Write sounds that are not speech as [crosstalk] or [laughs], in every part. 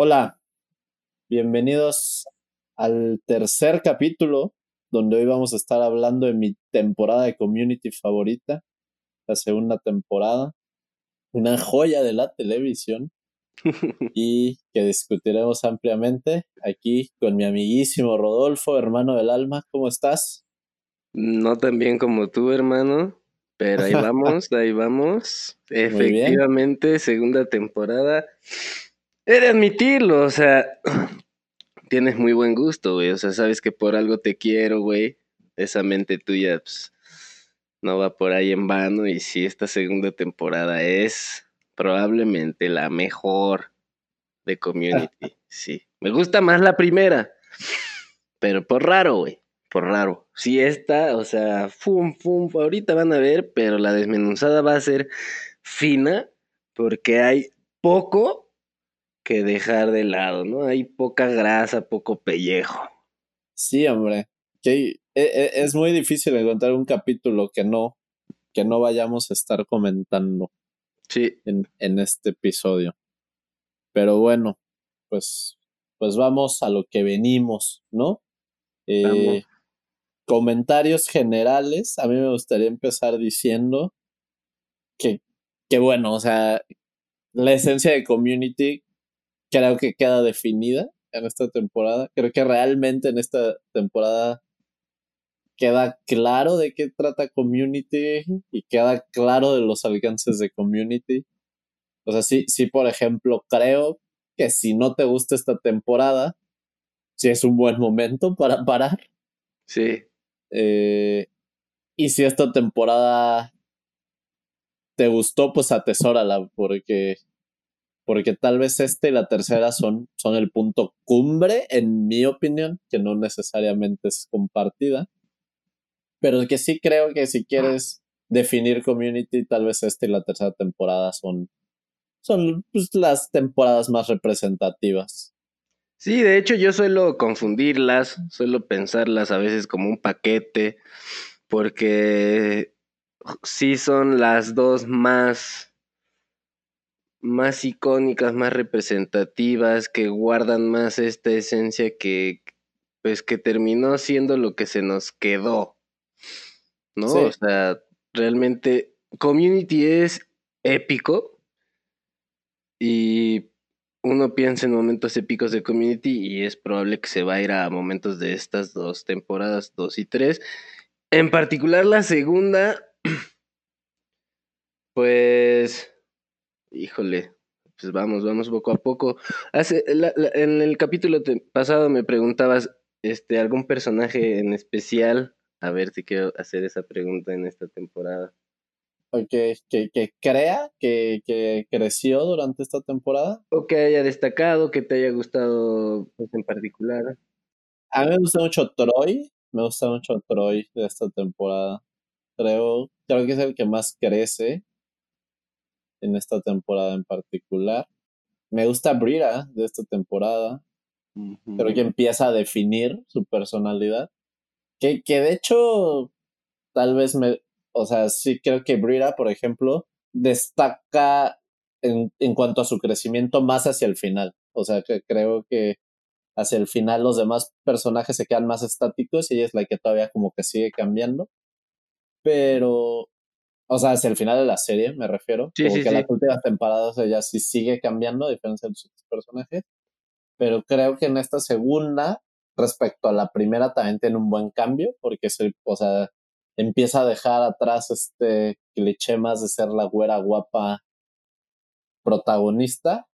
Hola, bienvenidos al tercer capítulo donde hoy vamos a estar hablando de mi temporada de community favorita, la segunda temporada, una joya de la televisión [laughs] y que discutiremos ampliamente aquí con mi amiguísimo Rodolfo, hermano del alma. ¿Cómo estás? No tan bien como tú, hermano, pero ahí [laughs] vamos, ahí vamos. Efectivamente, segunda temporada. He de admitirlo, o sea, [clears throat] tienes muy buen gusto, güey. O sea, sabes que por algo te quiero, güey. Esa mente tuya, pues, no va por ahí en vano. Y si esta segunda temporada es probablemente la mejor de Community, [laughs] sí. Me gusta más la primera, pero por raro, güey. Por raro. Si esta, o sea, fum, fum, ahorita van a ver, pero la desmenuzada va a ser fina porque hay poco que dejar de lado, ¿no? Hay poca grasa, poco pellejo. Sí, hombre. Que e, e, es muy difícil encontrar un capítulo que no, que no vayamos a estar comentando. Sí. En, en este episodio. Pero bueno, pues, pues vamos a lo que venimos, ¿no? Eh, comentarios generales. A mí me gustaría empezar diciendo que, que bueno, o sea, la esencia de community creo que queda definida en esta temporada. Creo que realmente en esta temporada queda claro de qué trata Community y queda claro de los alcances de Community. O sea, sí, sí, por ejemplo, creo que si no te gusta esta temporada, sí es un buen momento para parar. Sí. Eh, y si esta temporada te gustó, pues atesórala, porque porque tal vez este y la tercera son, son el punto cumbre, en mi opinión, que no necesariamente es compartida, pero que sí creo que si quieres definir community, tal vez este y la tercera temporada son, son pues, las temporadas más representativas. Sí, de hecho yo suelo confundirlas, suelo pensarlas a veces como un paquete, porque sí son las dos más más icónicas, más representativas, que guardan más esta esencia que, pues, que terminó siendo lo que se nos quedó, ¿no? O sea, realmente Community es épico y uno piensa en momentos épicos de Community y es probable que se va a ir a momentos de estas dos temporadas, dos y tres. En particular la segunda, [clears throat] pues Híjole, pues vamos, vamos poco a poco. Hace, en el capítulo pasado me preguntabas este, algún personaje en especial. A ver si quiero hacer esa pregunta en esta temporada. Que, que, que crea que, que, creció durante esta temporada. O que haya destacado, que te haya gustado pues, en particular. A mí me gusta mucho Troy. Me gusta mucho Troy de esta temporada. Creo, creo que es el que más crece en esta temporada en particular. Me gusta Brira de esta temporada. Creo que empieza a definir su personalidad. Que, que de hecho, tal vez me. O sea, sí creo que Brira, por ejemplo, destaca en, en cuanto a su crecimiento más hacia el final. O sea, que creo que hacia el final los demás personajes se quedan más estáticos y ella es la que todavía como que sigue cambiando. Pero o sea, hacia el final de la serie, me refiero. Sí, Como que las últimas temporadas ella sí sigue cambiando, a diferencia de sus personajes. Pero creo que en esta segunda, respecto a la primera, también tiene un buen cambio, porque se, o sea, empieza a dejar atrás este cliché más de ser la güera guapa protagonista.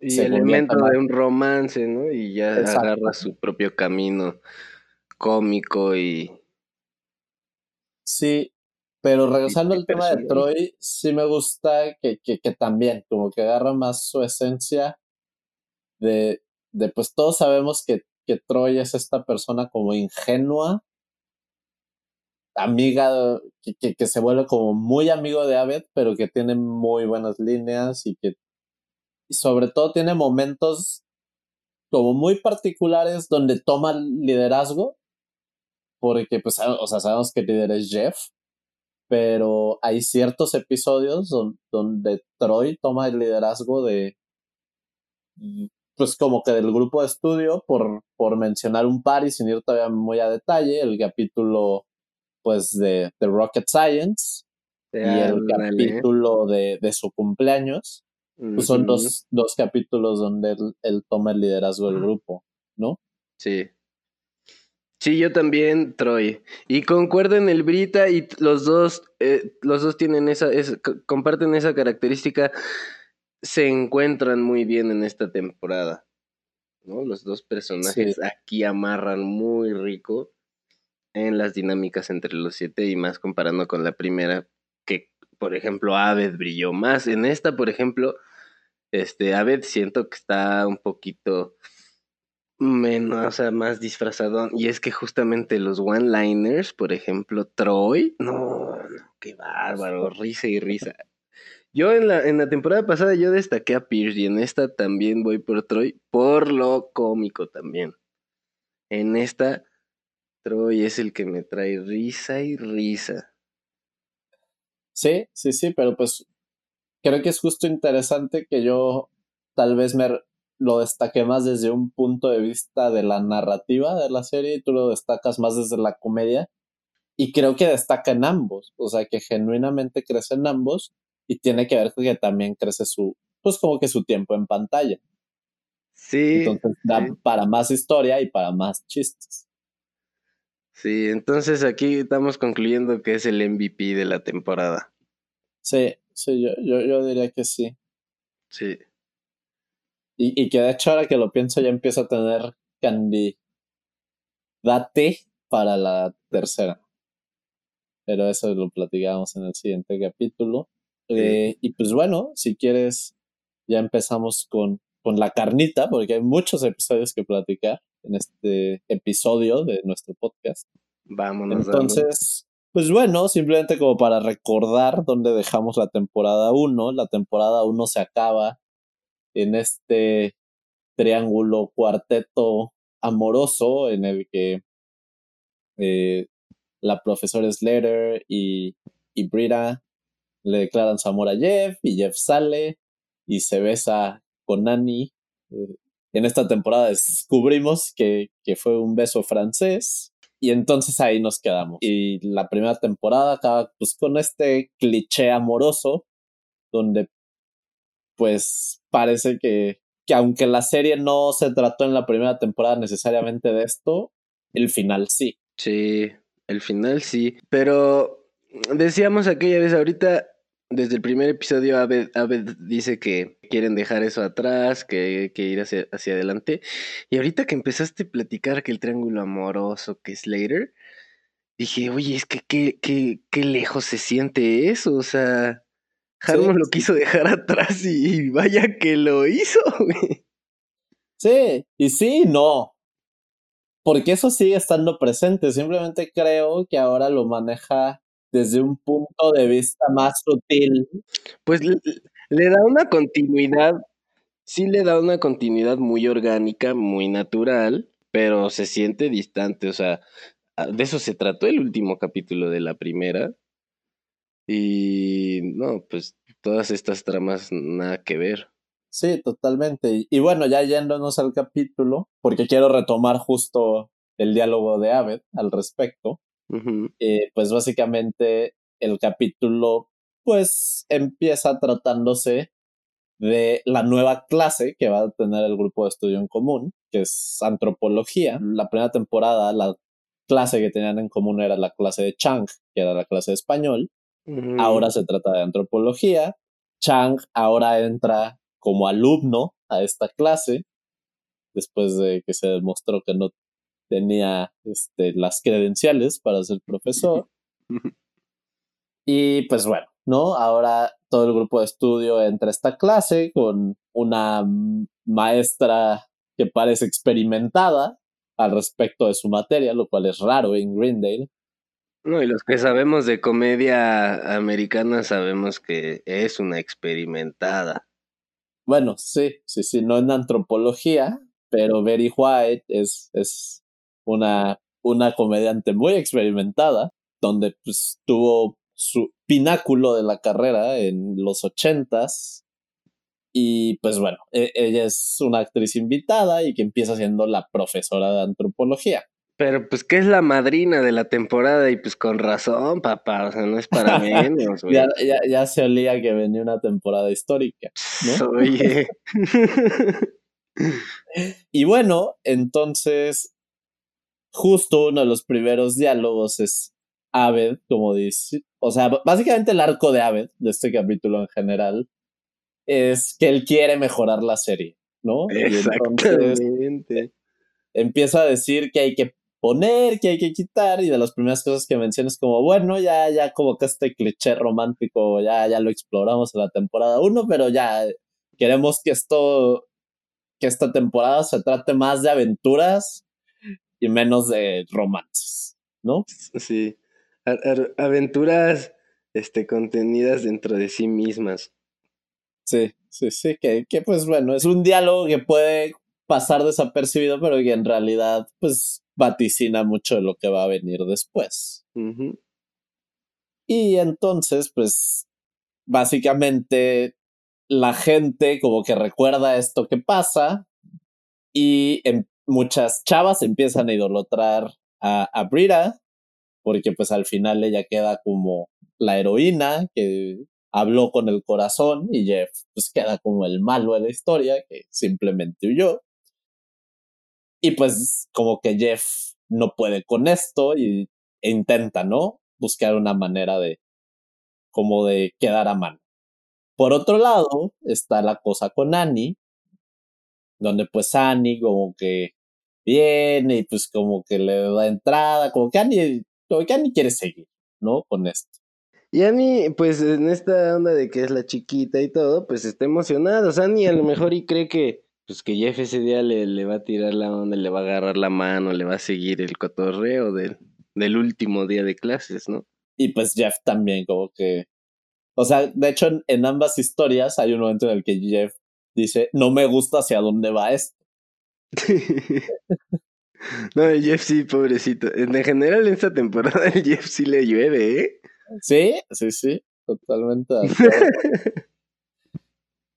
Y el elemento de un romance, ¿no? Y ya agarra su propio camino cómico y. Sí, pero regresando al tema de Troy, sí me gusta que, que, que, también, como que agarra más su esencia de, de pues todos sabemos que, que Troy es esta persona como ingenua, amiga, que, que, se vuelve como muy amigo de Abed, pero que tiene muy buenas líneas y que y sobre todo tiene momentos como muy particulares donde toma liderazgo, porque pues, o sea, sabemos que el líder es Jeff, pero hay ciertos episodios donde, Troy toma el liderazgo de, pues como que del grupo de estudio, por, por mencionar un par y sin ir todavía muy a detalle, el capítulo pues de, de Rocket Science y el capítulo de, de, su cumpleaños. Pues son dos, dos capítulos donde él, él, toma el liderazgo del grupo, ¿no? Sí. Sí, yo también, Troy. Y concuerdo en el Brita y los dos, eh, los dos tienen esa, comparten esa característica, se encuentran muy bien en esta temporada. ¿no? Los dos personajes aquí amarran muy rico en las dinámicas entre los siete y más comparando con la primera, que por ejemplo Aved brilló más. En esta, por ejemplo, este Aved siento que está un poquito menos, o sea, más disfrazado. Y es que justamente los one-liners, por ejemplo, Troy, no, no, qué bárbaro, risa y risa. Yo en la, en la temporada pasada yo destaqué a Pierce y en esta también voy por Troy, por lo cómico también. En esta, Troy es el que me trae risa y risa. Sí, sí, sí, pero pues creo que es justo interesante que yo tal vez me lo destaqué más desde un punto de vista de la narrativa de la serie y tú lo destacas más desde la comedia. Y creo que destaca en ambos, o sea, que genuinamente crece en ambos y tiene que ver con que también crece su, pues como que su tiempo en pantalla. Sí. Entonces da para más historia y para más chistes. Sí, entonces aquí estamos concluyendo que es el MVP de la temporada. Sí, sí, yo, yo, yo diría que sí. Sí. Y, y que de hecho ahora que lo pienso ya empiezo a tener candy date para la tercera. Pero eso lo platicamos en el siguiente capítulo. Eh, y pues bueno, si quieres, ya empezamos con, con la carnita, porque hay muchos episodios que platicar en este episodio de nuestro podcast. Vámonos. Entonces, pues bueno, simplemente como para recordar dónde dejamos la temporada 1. La temporada 1 se acaba en este triángulo cuarteto amoroso en el que eh, la profesora Slater y, y Brita le declaran su amor a Jeff y Jeff sale y se besa con Annie. En esta temporada descubrimos que, que fue un beso francés y entonces ahí nos quedamos. Y la primera temporada acaba pues con este cliché amoroso donde pues parece que, que aunque la serie no se trató en la primera temporada necesariamente de esto, el final sí. Sí, el final sí. Pero decíamos aquella vez, ahorita, desde el primer episodio, Abed, dice que quieren dejar eso atrás, que, que ir hacia, hacia adelante. Y ahorita que empezaste a platicar que el triángulo amoroso, que es Slater, dije, oye, es que qué, qué, qué lejos se siente eso, o sea Harmon lo quiso dejar atrás y, vaya que lo hizo, [laughs] Sí, y sí, no. Porque eso sigue estando presente. Simplemente creo que ahora lo maneja desde un punto de vista más sutil. Pues le, le da una continuidad, sí le da una continuidad muy orgánica, muy natural, pero se siente distante. O sea, de eso se trató el último capítulo de la primera y no, pues todas estas tramas nada que ver. Sí, totalmente. Y, bueno, ya yéndonos al capítulo, porque quiero retomar justo el diálogo de Aved al respecto. Eh, pues básicamente el capítulo pues empieza tratándose de la nueva clase que va a tener el grupo de estudio en común, que es antropología. La primera temporada, la clase que tenían en común era la clase de Chang, que era la clase de español. Ahora se trata de antropología. Chang ahora entra como alumno a esta clase, después de que se demostró que no tenía este, las credenciales para ser profesor. [laughs] y pues bueno, ¿no? Ahora todo el grupo de estudio entra a esta clase con una maestra que parece experimentada al respecto de su materia, lo cual es raro en Greendale. No, y los que sabemos de comedia americana sabemos que es una experimentada. Bueno, sí, sí, sí, no en antropología, pero Betty White es, es una, una comediante muy experimentada, donde pues, tuvo su pináculo de la carrera en los ochentas Y pues bueno, e, ella es una actriz invitada y que empieza siendo la profesora de antropología. Pero pues que es la madrina de la temporada y pues con razón, papá, o sea, no es para menos. [laughs] ya, ya, ya, se olía que venía una temporada histórica, ¿no? [laughs] Oye. [laughs] y bueno, entonces, justo uno de los primeros diálogos es Aved, como dice, o sea, básicamente el arco de Aved, de este capítulo en general, es que él quiere mejorar la serie, ¿no? Exactamente. empieza a decir que hay que poner, que hay que quitar, y de las primeras cosas que menciona es como, bueno, ya, ya como que este cliché romántico, ya, ya lo exploramos en la temporada 1, pero ya queremos que esto, que esta temporada se trate más de aventuras y menos de romances, ¿no? Sí, aventuras este, contenidas dentro de sí mismas. Sí, sí, sí, que, que pues bueno, es un diálogo que puede pasar desapercibido, pero que en realidad pues vaticina mucho de lo que va a venir después. Y entonces, pues, básicamente la gente como que recuerda esto que pasa y en, muchas chavas empiezan a idolatrar a, a Brita porque pues al final ella queda como la heroína que habló con el corazón y Jeff pues queda como el malo de la historia que simplemente huyó. Y pues como que Jeff no puede con esto y e intenta, ¿no? Buscar una manera de como de quedar a mano. Por otro lado, está la cosa con Annie, donde pues Annie como que viene y pues como que le da entrada, como que Annie, como que Annie quiere seguir, ¿no? Con esto. Y Annie, pues en esta onda de que es la chiquita y todo, pues está emocionada. O sea, Annie a lo mejor y cree que, pues que Jeff ese día le, le va a tirar la onda, le va a agarrar la mano, le va a seguir el cotorreo del, del último día de clases, ¿no? Y pues Jeff también, como que. O sea, de hecho, en, en ambas historias hay un momento en el que Jeff dice: No me gusta hacia dónde va esto. [laughs] no, Jeff sí, pobrecito. En general, en esta temporada, el Jeff sí le llueve, ¿eh? Sí, sí, sí, totalmente. [laughs]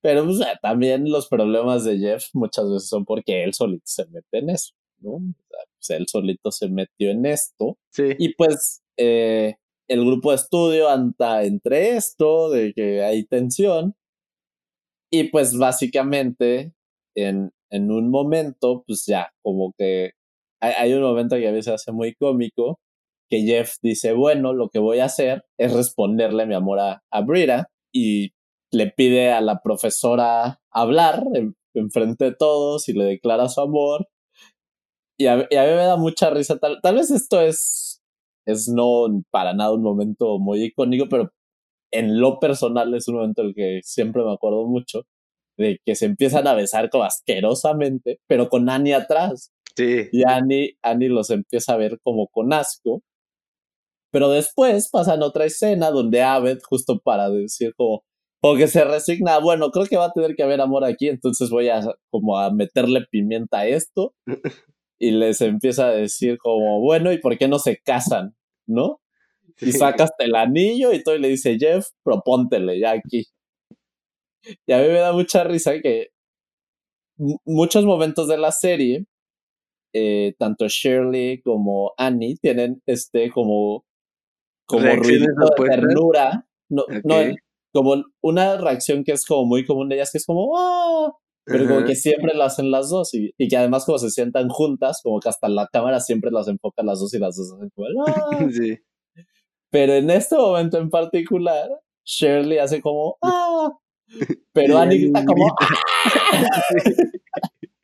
Pero pues, también los problemas de Jeff muchas veces son porque él solito se mete en eso, ¿no? O pues, él solito se metió en esto. Sí. Y pues eh, el grupo de estudio anda entre esto, de que hay tensión. Y pues básicamente en, en un momento, pues ya, como que hay, hay un momento que a veces hace muy cómico, que Jeff dice, bueno, lo que voy a hacer es responderle mi amor a, a Brita y le pide a la profesora hablar en, frente de todos y le declara su amor. Y a, mí me da mucha risa. Tal, tal vez esto es, es no para nada un momento muy icónico, pero en lo personal es un momento en el que siempre me acuerdo mucho de que se empiezan a besar como asquerosamente, pero con Annie atrás. Sí. Y Annie, Annie los empieza a ver como con asco. Pero después pasan otra escena donde Abed, justo para decir como, o que se resigna, bueno, creo que va a tener que haber amor aquí, entonces voy a como a meterle pimienta a esto. [laughs] y les empieza a decir como, bueno, ¿y por qué no se casan? ¿No? Y sacas el anillo y todo y le dice, Jeff, propóntele ya aquí. Y a mí me da mucha risa que muchos momentos de la serie, eh, tanto Shirley como Annie tienen este como como ruido de ternura. No, no, como una reacción que es como muy común de ellas, que es como, ¡ah! Pero como que siempre lo hacen las dos y, y, que además como se sientan juntas, como que hasta la cámara siempre las enfoca las dos y las dos hacen como, ¡ah! [laughs] Sí. Pero en este momento en particular, Shirley hace como, ¡ah! Pero [laughs] Annie está como, ¡ah!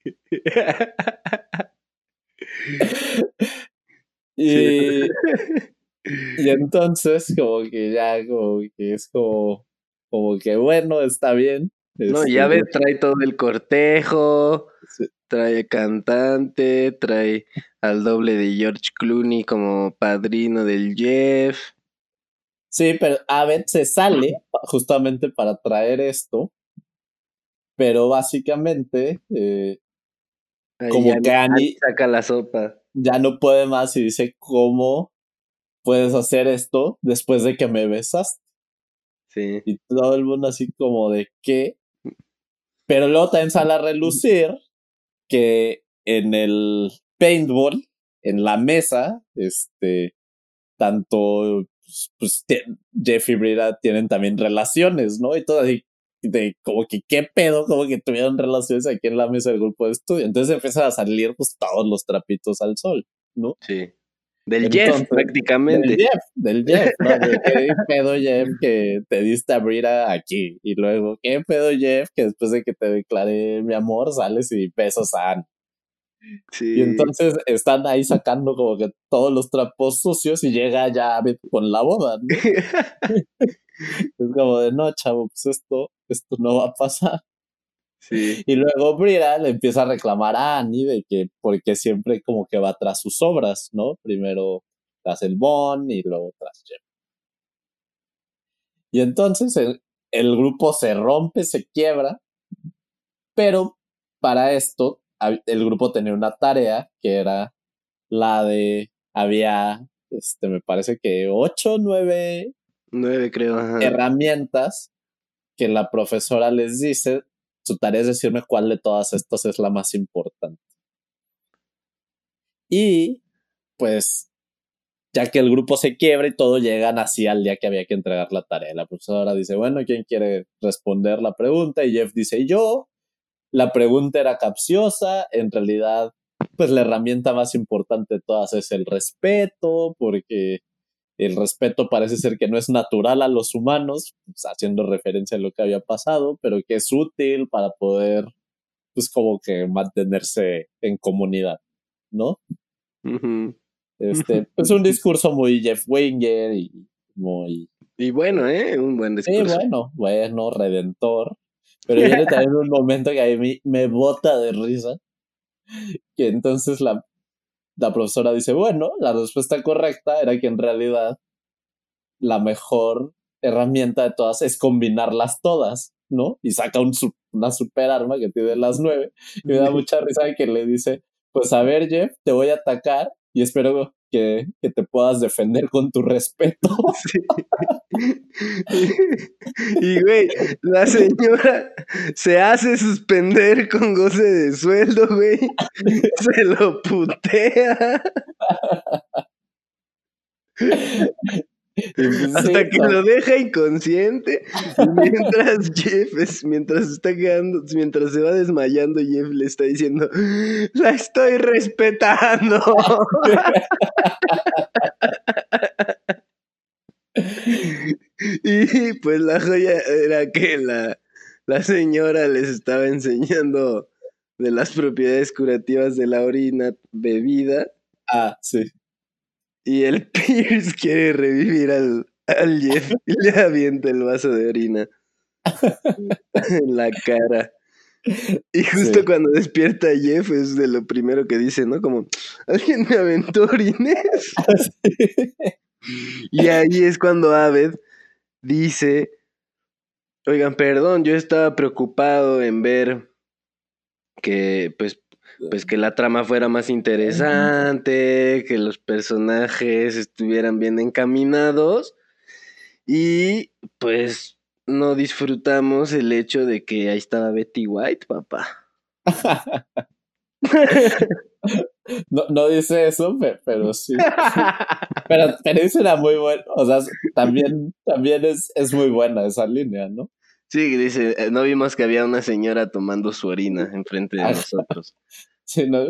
[laughs] y, y entonces, como que ya, como que es como, como que bueno, está bien. No, ya ves, trae todo el cortejo, trae cantante, trae al doble de George Clooney como padrino del Jeff. Sí, pero Abed se sale justamente para traer esto, pero básicamente eh, como que Annie saca la sopa. Ya no puede más y dice cómo puedes hacer esto después de que me besas. Sí. Y todo el mundo así como de qué. Pero luego también sale a relucir que en el paintball, en la mesa, este, tanto pues, pues Jeff y Brida tienen también relaciones, ¿no? Y todo así, de como que qué pedo, como que tuvieron relaciones aquí en la mesa del grupo de estudio. Entonces empiezan a salir pues todos los trapitos al sol, ¿no? Sí. Del Jeff, prácticamente. Del Jeff, del [laughs] Jeff, ¿no? ¿Qué pedo, Jeff, que te diste a Brida aquí? Y luego, ¿qué pedo, Jeff, que después de que te declaré mi amor, sales y besos a Anne? Y entonces están ahí sacando como que todos los trapos sucios y llega ya con la boda. ¿no? [laughs] [laughs] es como de no, chavo, pues esto, esto no va a pasar. Sí. Y luego Brira le empieza a reclamar a Annie de que porque siempre como que va tras sus obras, ¿no? Primero tras el Bond y luego tras Jem. Y entonces el grupo se rompe, se quiebra, pero para esto el grupo tenía una tarea que era la de, había, este, me parece que ocho, nueve, nueve creo, herramientas que la profesora les dice, su tarea es decirme cuál de todas estas es la más importante. Y pues, ya que el grupo se quiebra y todo, llegan así al día que había que entregar la tarea. La profesora dice, bueno, ¿quién quiere responder la pregunta? Y Jeff dice, yo la pregunta era capciosa, en realidad, pues la herramienta más importante de todas es el respeto, porque el respeto parece ser que no es natural a los humanos, pues, haciendo referencia a lo que había pasado, pero que es útil para poder, pues como que mantenerse en comunidad, ¿no? Este, es un discurso muy Jeff Winger y muy... Y bueno, ¿eh? Un buen discurso. Sí, bueno, bueno, redentor. Pero viene también un momento que a mí me bota de risa. Que entonces la, la profesora dice, bueno, la respuesta correcta era que en realidad la mejor herramienta de todas es combinarlas todas, ¿no? Y saca un, una super arma que tiene las nueve. Y me da mucha risa que le dice, pues a ver, Jeff, te voy a atacar y espero que, te puedas defender con tu respeto. [laughs] Y, güey, la señora se hace suspender con goce de sueldo, güey. Se lo putea. [laughs] Pues Hasta que lo deja inconsciente. Mientras [laughs] Jeff, mientras está quedando, mientras se va desmayando, Jeff le está diciendo: La estoy respetando. [laughs] y pues la joya era que la, la señora les estaba enseñando de las propiedades curativas de la orina bebida. Ah, sí. Y el [laughs] Pierce quiere revivir al, al Jeff y le avienta el vaso de orina [laughs] en la cara. Y justo cuando despierta Jeff es de lo primero que dice, ¿no? Como, ¿alguien me aventó orines? [laughs] Y ahí es cuando Aved dice, oigan, perdón, yo estaba preocupado en ver que, pues, pues que la trama fuera más interesante, que los personajes estuvieran bien encaminados y pues no disfrutamos el hecho de que ahí estaba Betty White, papá. [laughs] no, no dice eso, pero, sí. pero, pero dice una muy buena, o sea, también, también es, es muy buena esa línea, ¿no? Sí, dice, eh, no vimos que había una señora tomando su orina enfrente de nosotros. [laughs] Sí, ¿no?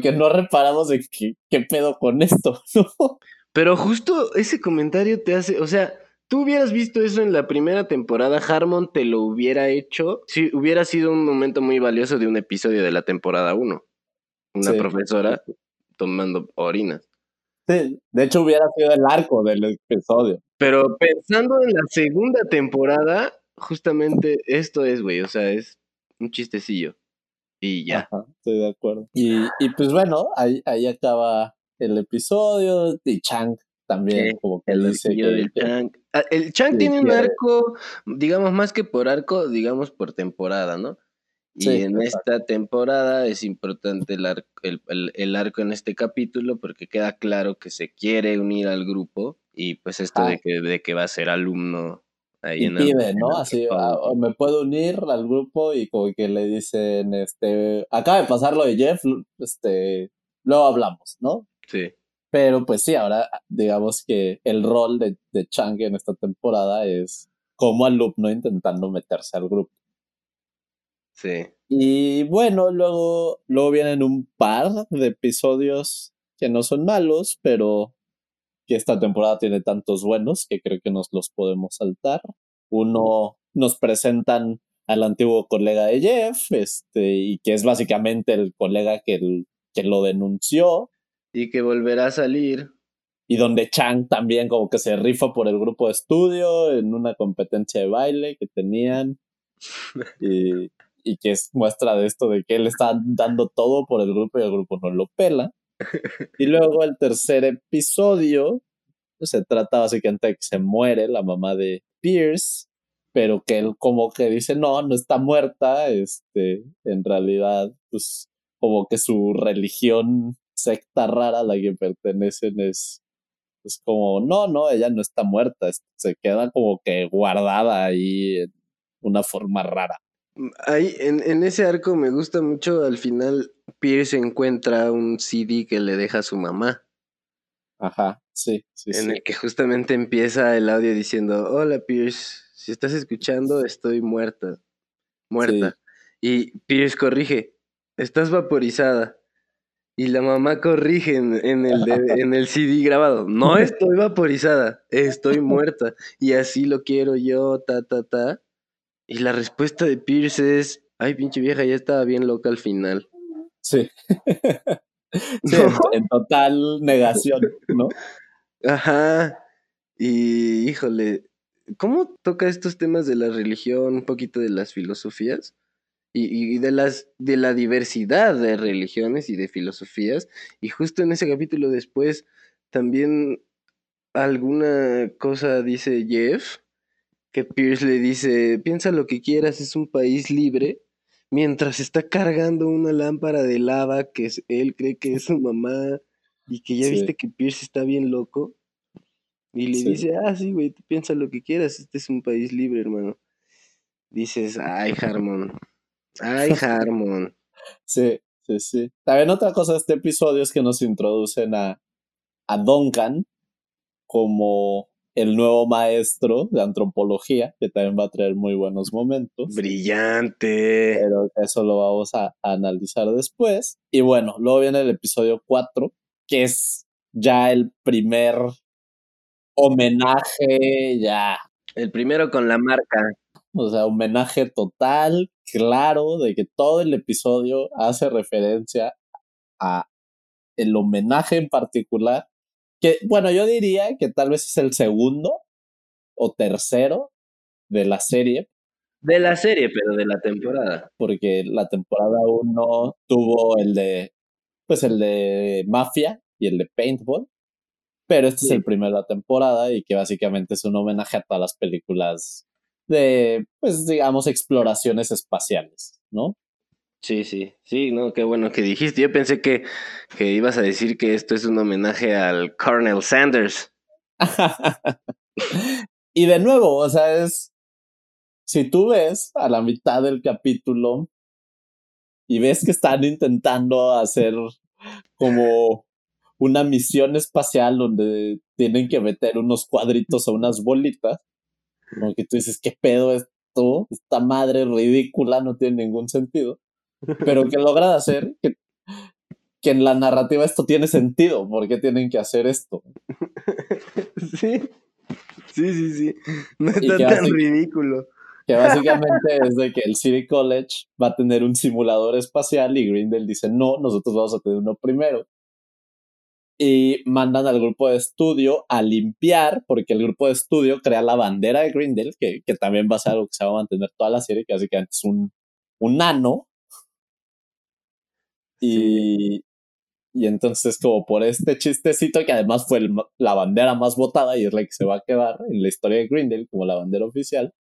Que no reparamos de qué, qué pedo con esto, [laughs] ¿no? Pero justo ese comentario te hace, o sea, tú hubieras visto eso en la primera temporada, Harmon te lo hubiera hecho, si hubiera sido un momento muy valioso de un episodio de la temporada 1. Una profesora tomando orinas. Sí, de hecho hubiera sido el arco del episodio. Pero pensando en la segunda temporada, justamente esto es, güey, o sea, es un chistecillo. Y ya. estoy de acuerdo. Y, y pues bueno, ahí, ahí acaba el episodio. Y Chang también, como que el dice que, Chang. Ah, el Chang tiene un arco, digamos, más que por arco, digamos por temporada, ¿no? Y en esta temporada es importante el arco, el, el, arco en este capítulo porque queda claro que se quiere unir al grupo y pues esto de, que, de que va a ser alumno Ahí y pide, ¿no? Así, ah, me puedo unir al grupo y como que le dicen, este, acaba de pasar lo de Jeff, este, luego hablamos, ¿no? Sí. Pero pues sí, ahora digamos que el rol de, de Chang en esta temporada es como alumno intentando meterse al grupo. Sí. Y bueno, luego, luego vienen un par de episodios que no son malos, pero que esta temporada tiene tantos buenos que creo que nos los podemos saltar. Uno nos presentan al antiguo colega de Jeff, este, y que es básicamente el colega que, que lo denunció. Y que volverá a salir. Y donde Chang también como que se rifa por el grupo de estudio en una competencia de baile que tenían. [laughs] y, y que es muestra de esto de que él está dando todo por el grupo y el grupo no lo pela. Y luego el tercer episodio pues, se trata básicamente de que se muere la mamá de Pierce, pero que él como que dice, no, no está muerta, este, en realidad, pues como que su religión secta rara a la que pertenecen es, es como, no, no, ella no está muerta, se queda como que guardada ahí en una forma rara. Ahí, en, en, ese arco me gusta mucho, al final Pierce encuentra un CD que le deja a su mamá. Ajá, sí, sí. En el que justamente empieza el audio diciendo, hola Pierce, si estás escuchando, estoy muerta. Muerta. Y Pierce corrige, estás vaporizada. Y la mamá corrige en, el, en el [laughs] CD grabado, no [laughs] estoy vaporizada, estoy muerta. Y así lo quiero yo, ta, ta, ta. Y la respuesta de Pierce es, ay, pinche vieja, ya estaba bien loca al final. Sí. [laughs] en, total negación, ¿no? Ajá. Y híjole, ¿cómo toca estos temas de la religión, un poquito de las filosofías? Y, y, de las de la diversidad de religiones y de filosofías. Y justo en ese capítulo después también alguna cosa dice Jeff que Pierce le dice, piensa lo que quieras, es un país libre, mientras está cargando una lámpara de lava que él cree que es su mamá y que ya viste que Pierce está bien loco. Y le dice, ah, sí, güey, piensa lo que quieras, este es un país libre, hermano. Dices, ay, Harmon, ay, [laughs] Harmon. sí, sí, sí. También otra cosa de este episodio es que nos introducen a, a Duncan como el nuevo maestro de antropología, que también va a traer muy buenos momentos. Brillante. Pero eso lo vamos a, analizar después. Y bueno, luego viene el episodio 4, que es ya el primer homenaje, ya. El primero con la marca. O sea, homenaje total, claro, de que todo el episodio hace referencia a el homenaje en particular que, bueno, yo diría que tal vez es el segundo o tercero de la serie. De la serie, pero de la temporada. Porque la temporada uno tuvo el de, pues el de Mafia y el de Paintball. Pero este es el primero de la temporada y que básicamente es un homenaje a todas las películas de, pues digamos, exploraciones espaciales, ¿no? Sí, sí, sí, no, qué bueno que dijiste. Yo pensé que, que ibas a decir que esto es un homenaje al Colonel Sanders. [laughs] y de nuevo, o sea, es. Si tú ves a la mitad del capítulo y ves que están intentando hacer como una misión espacial donde tienen que meter unos cuadritos a unas bolitas, como que tú dices, ¿qué pedo esto? Esta madre ridícula no tiene ningún sentido pero que logran hacer que, que en la narrativa esto tiene sentido. ¿Por qué tienen que hacer esto? Sí, sí, sí, sí. No está tan ridículo. Que básicamente es de que el City College va a tener un simulador espacial y Grindel dice, no, nosotros vamos a tener uno primero. Y mandan al grupo de estudio a limpiar, porque el grupo de estudio crea la bandera de Grindel, que, que también va a ser algo que se va a mantener toda la serie, que básicamente es un, un nano y, y entonces, como por este chistecito, que además fue la bandera más votada y es la que se va a quedar en la historia de Grindel como la bandera oficial,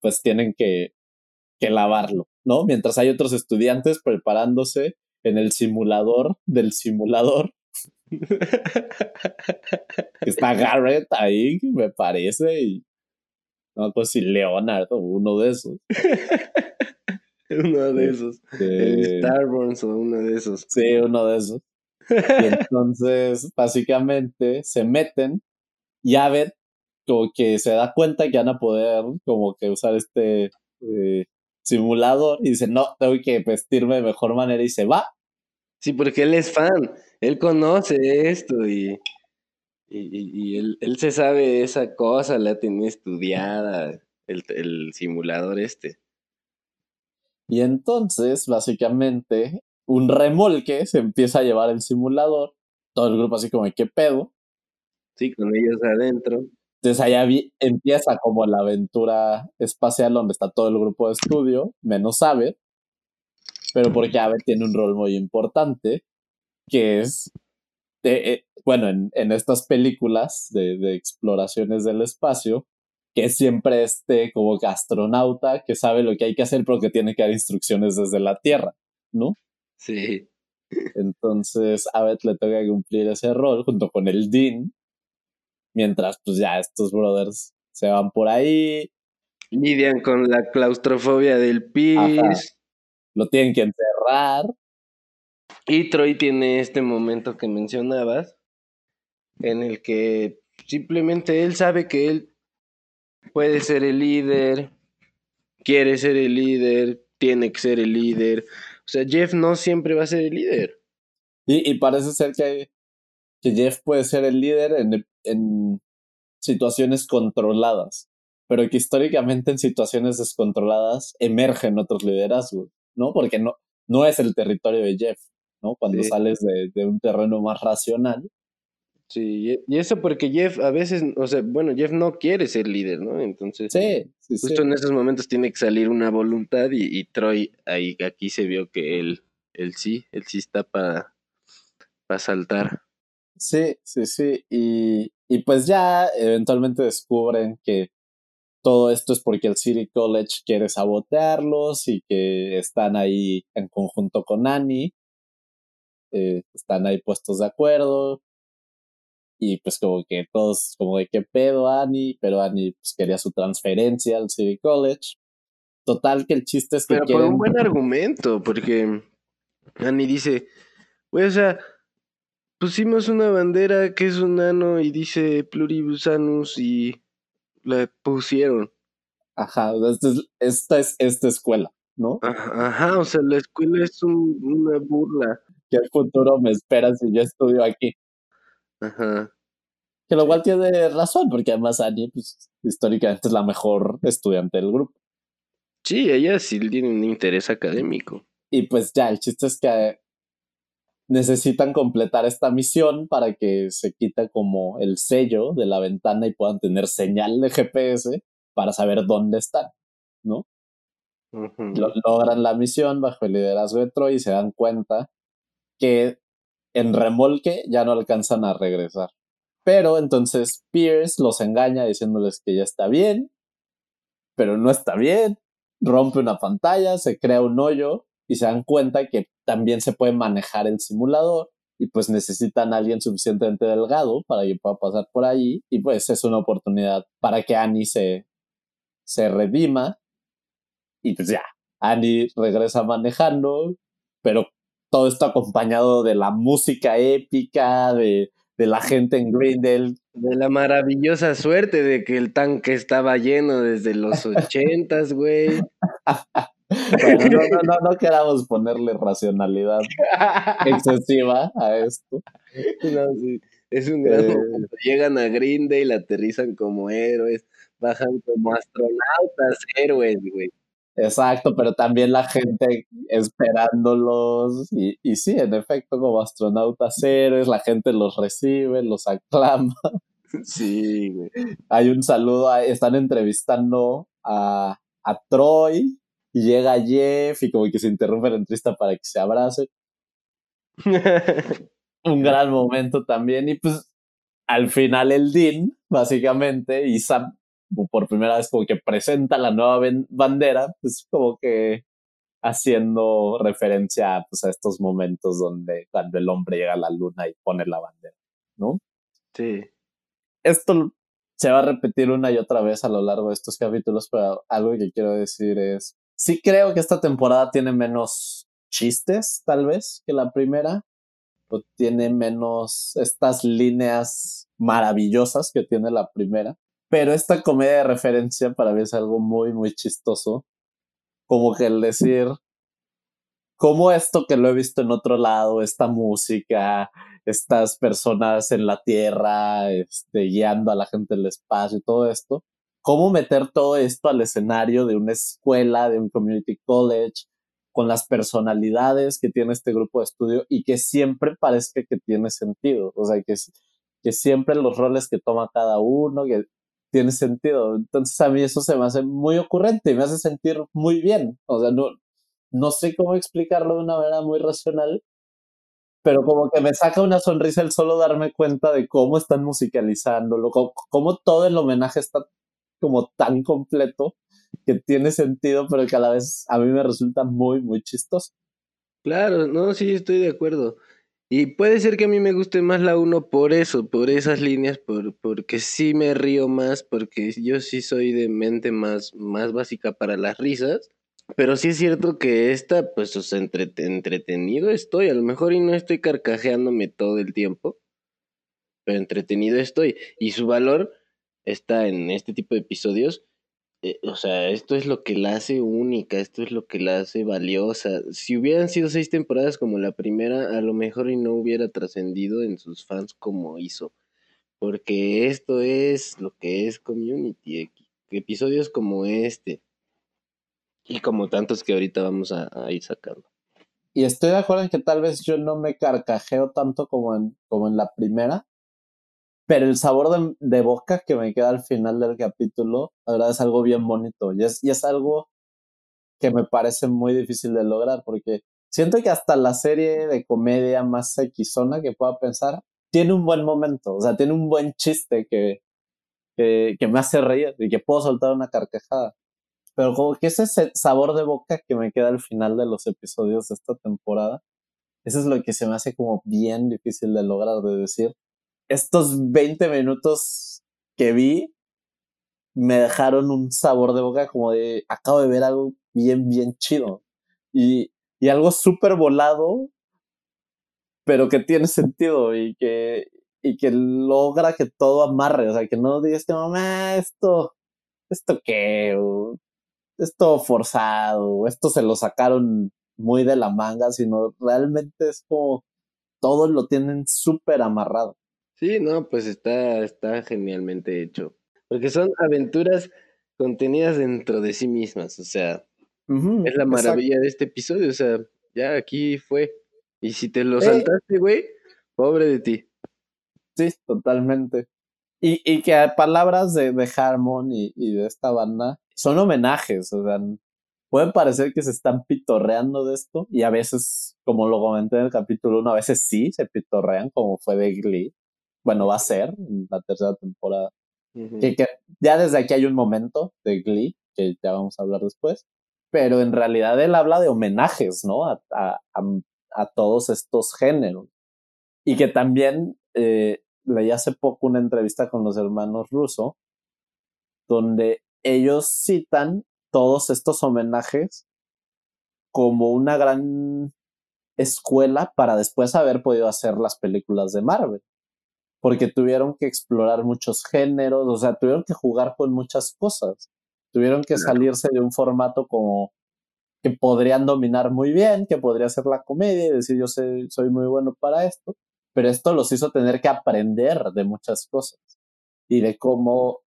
pues tienen que, que lavarlo, ¿no? Mientras hay otros estudiantes preparándose en el simulador del simulador. [laughs] Está Garrett ahí, me parece, y no pues si Leonardo, uno de esos. [laughs] [laughs] uno de esos. Este, Starburns o uno de esos. Sí, uno de esos. Y entonces, [laughs] básicamente, se meten y Abed como que se da cuenta que van a poder como que usar este eh, simulador y dice, no, tengo que vestirme de mejor manera y se va. Sí, porque él es fan, él conoce esto y, y, él, se sabe esa cosa, la tiene estudiada, el, el simulador este. Y entonces, básicamente, un remolque se empieza a llevar el simulador, todo el grupo así como, ¿qué pedo? Sí, con ellos adentro. Entonces ahí empieza como la aventura espacial donde está todo el grupo de estudio, menos Abe, pero porque Abe tiene un rol muy importante, que es, eh, bueno, en, en, estas películas de, de, exploraciones del espacio, que es siempre este como astronauta que sabe lo que hay que hacer, pero que tiene que dar instrucciones desde la Tierra, ¿no? Sí. Entonces, Abed le toca cumplir ese rol junto con el Dean, mientras pues ya estos brothers se van por ahí. Lidian con la claustrofobia del pis. Lo tienen que enterrar. Y Troy tiene este momento que mencionabas, en el que simplemente él sabe que él puede ser el líder, quiere ser el líder, tiene que ser el líder. O sea, Jeff no siempre va a ser el líder. Y, y parece ser que que Jeff puede ser el líder en, en situaciones controladas, pero que históricamente en situaciones descontroladas emergen otros liderazgos, ¿no? Porque no, no es el territorio de Jeff, ¿no? Cuando sales de, de, un terreno más racional. Sí, y eso porque Jeff a veces, o sea, bueno, Jeff no quiere ser líder, ¿no? Entonces, sí, justo en esos momentos tiene que salir una voluntad y, y Troy, ahí aquí se vio que él, él sí, él sí está para, para saltar. Sí, sí, sí. Y, y pues ya eventualmente descubren que todo esto es porque el City College quiere sabotearlos y que están ahí en conjunto con Annie. Eh, están ahí puestos de acuerdo. Y pues como que todos, como de qué pedo Annie, pero Annie pues quería su transferencia al City College. Total que el chiste es que... Pero por un buen argumento, porque Annie dice, pues o sea, pusimos una bandera que es un nano y dice pluribusanus y la pusieron. Ajá, esta es, esta es esta escuela, ¿no? Ajá, o sea, la escuela es una burla. ¿Qué futuro me espera si yo estudio aquí? Ajá. Que lo cual tiene razón, porque además Annie, pues, históricamente es la mejor estudiante del grupo. Sí, ella sí tiene un interés académico. Y pues ya, el chiste es que necesitan completar esta misión para que se quita como el sello de la ventana y puedan tener señal de GPS para saber dónde están, ¿no? logran la misión bajo el liderazgo de Troy y se dan cuenta que en remolque ya no alcanzan a regresar. Pero entonces Pierce los engaña diciéndoles que ya está bien, pero no está bien. Rompe una pantalla, se crea un hoyo y se dan cuenta que también se puede manejar el simulador y pues necesitan a alguien suficientemente delgado para que pueda pasar por ahí y pues es una oportunidad para que Annie se, se redima y pues ya, Annie regresa manejando, pero todo esto acompañado de la música épica, de, de la gente en Greendale. De la maravillosa suerte de que el tanque estaba lleno desde los [laughs] ochentas, güey. no, no, no, queramos ponerle racionalidad [laughs] excesiva a esto. Es un gran eh, Llegan a Grindel, aterrizan como héroes, bajan como astronautas, héroes, güey. Exacto, pero también la gente esperándolos. Y, y sí, en efecto, como astronautas héroes, la gente los recibe, los aclama. Sí, güey. Hay un saludo, están entrevistando a, a Troy, y llega Jeff y como que se interrumpe la entrevista para que se abracen. [laughs] Un gran momento también. Y pues al final el Dean, básicamente, y Sam por primera vez como que presenta la nueva bandera, pues como que haciendo referencia pues, a estos momentos donde cuando el hombre llega a la luna y pone la bandera, ¿no? Sí. Esto se va a repetir una y otra vez a lo largo de estos capítulos, pero algo que quiero decir es, sí creo que esta temporada tiene menos chistes, tal vez, que la primera, o tiene menos estas líneas maravillosas que tiene la primera, pero esta comedia de referencia para mí es algo muy, muy chistoso, como que el decir, como esto que lo he visto en otro lado, esta música, estas personas en la Tierra, este, guiando a la gente del espacio y todo esto, cómo meter todo esto al escenario de una escuela, de un community college, con las personalidades que tiene este grupo de estudio y que siempre parezca que tiene sentido, o sea, que, que siempre los roles que toma cada uno, que tiene sentido. Entonces a mí eso se me hace muy ocurrente y me hace sentir muy bien, o sea, no, no sé cómo explicarlo de una manera muy racional, pero como que me saca una sonrisa el solo darme cuenta de cómo están musicalizándolo, cómo, cómo todo el homenaje está como tan completo que tiene sentido, pero que a la vez a mí me resulta muy, muy chistoso. Claro, no, sí, estoy de acuerdo. Y puede ser que a mí me guste más la 1 por eso, por esas líneas, por, porque sí me río más, porque yo sí soy de mente más, más básica para las risas. Pero sí es cierto que esta, pues, o entretenido estoy. A lo mejor y no estoy carcajeándome todo el tiempo, pero entretenido estoy. Y su valor está en este tipo de episodios. Eh, o sea, esto es lo que la hace única, esto es lo que la hace valiosa. Si hubieran sido seis temporadas como la primera, a lo mejor y no hubiera trascendido en sus fans como hizo. Porque esto es lo que es community. Episodios como este y como tantos que ahorita vamos a, ir sacando. Y estoy de acuerdo en que tal vez yo no me carcajeo tanto como en, como en la primera, pero el sabor de, boca que me queda al final del capítulo, la verdad es algo bien bonito y es, algo que me parece muy difícil de lograr porque siento que hasta la serie de comedia más equisona que pueda pensar tiene un buen momento, o sea, tiene un buen chiste que, que, que me hace reír y que puedo soltar una carcajada. Pero como que ese sabor de boca que me queda al final de los episodios de esta temporada, eso es lo que se me hace como bien difícil de lograr, de decir, estos 20 minutos que vi me dejaron un sabor de boca como de, acabo de ver algo bien, bien chido. Y, y algo súper volado, pero que tiene sentido y que, y que logra que todo amarre, o sea, que no digas que mamá, esto, esto qué, esto forzado, esto se lo sacaron muy de la manga, sino realmente es como todos lo tienen súper amarrado. Sí, no, pues está, está genialmente hecho. Porque son aventuras contenidas dentro de sí mismas, o sea, es la maravilla de este episodio, o sea, ya aquí fue. Y si te lo saltaste, güey, pobre de ti. Sí, totalmente. Y, y que palabras de, de Harmon y, y de esta banda, son homenajes, o sea, pueden parecer que se están pitorreando de esto y a veces, como lo comenté en el capítulo 1, a veces sí se pitorrean, como fue de Glee. Bueno, va a ser en la tercera temporada. que, ya desde aquí hay un momento de Glee, que ya vamos a hablar después, pero en realidad él habla de homenajes, ¿no? A, a, a, todos estos géneros. Y que también eh, leí hace poco una entrevista con los hermanos Russo, donde ellos citan todos estos homenajes como una gran escuela para después haber podido hacer las películas de Marvel. Porque tuvieron que explorar muchos géneros, o sea, tuvieron que jugar con muchas cosas. Tuvieron que salirse de un formato como que podrían dominar muy bien, que podría ser la comedia y decir yo soy, soy muy bueno para esto, pero esto los hizo tener que aprender de muchas cosas y de cómo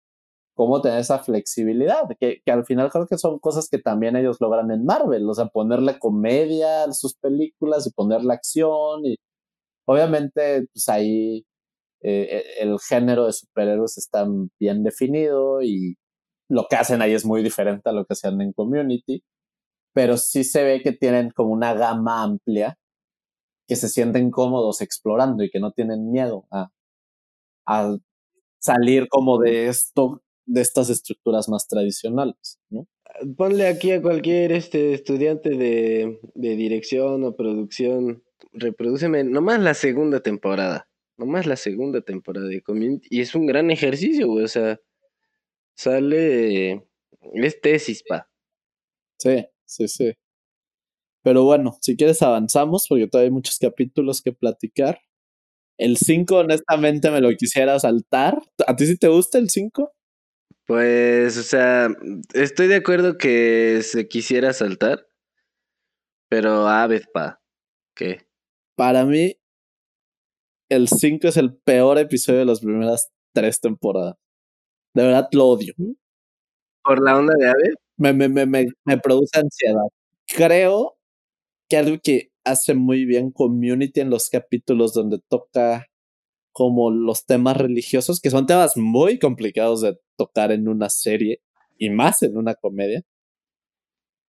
cómo tener esa flexibilidad, que, que, al final creo que son cosas que también ellos logran en Marvel, o sea, ponerle comedia a sus películas y ponerle acción y obviamente pues ahí eh, e, el género de superhéroes está bien definido y lo que hacen ahí es muy diferente a lo que hacían en Community, pero sí se ve que tienen como una gama amplia que se sienten cómodos explorando y que no tienen miedo a, a salir como de esto de estas estructuras más tradicionales, ¿no? Ponle aquí a cualquier este estudiante de, dirección o producción, reprodúceme nomás la segunda temporada. Nomás la segunda temporada de Community. Y es un gran ejercicio, güey. O sea, sale. Es tesis, pa. Sí, sí, sí. Pero bueno, si quieres avanzamos, porque todavía hay muchos capítulos que platicar. El 5, honestamente, me lo quisiera saltar. ¿A ti sí te gusta el 5? Pues, o sea, estoy de acuerdo que se quisiera saltar. Pero a pa. ¿Qué? Para mí, el 5 es el peor episodio de las primeras tres temporadas. De verdad lo odio. ¿Por la onda de Ave? Me, me, me, me, produce ansiedad. Creo que algo que hace muy bien Community en los capítulos donde toca como los temas religiosos, que son temas muy complicados de tocar en una serie y más en una comedia.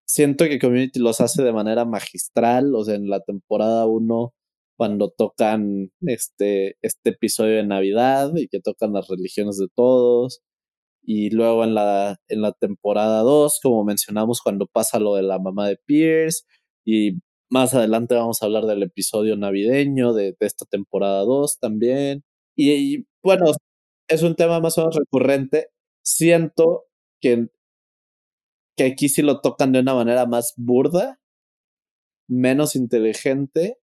Siento que Community los hace de manera magistral, o sea, en la temporada 1 cuando tocan este, este episodio de Navidad y que tocan las religiones de todos. Y luego en la, en la temporada 2, como mencionamos, cuando pasa lo de la mamá de Pierce. Y más adelante vamos a hablar del episodio navideño de, esta temporada 2 también. Y, bueno, es un tema más o menos recurrente. Siento que, que aquí sí lo tocan de una manera más burda, menos inteligente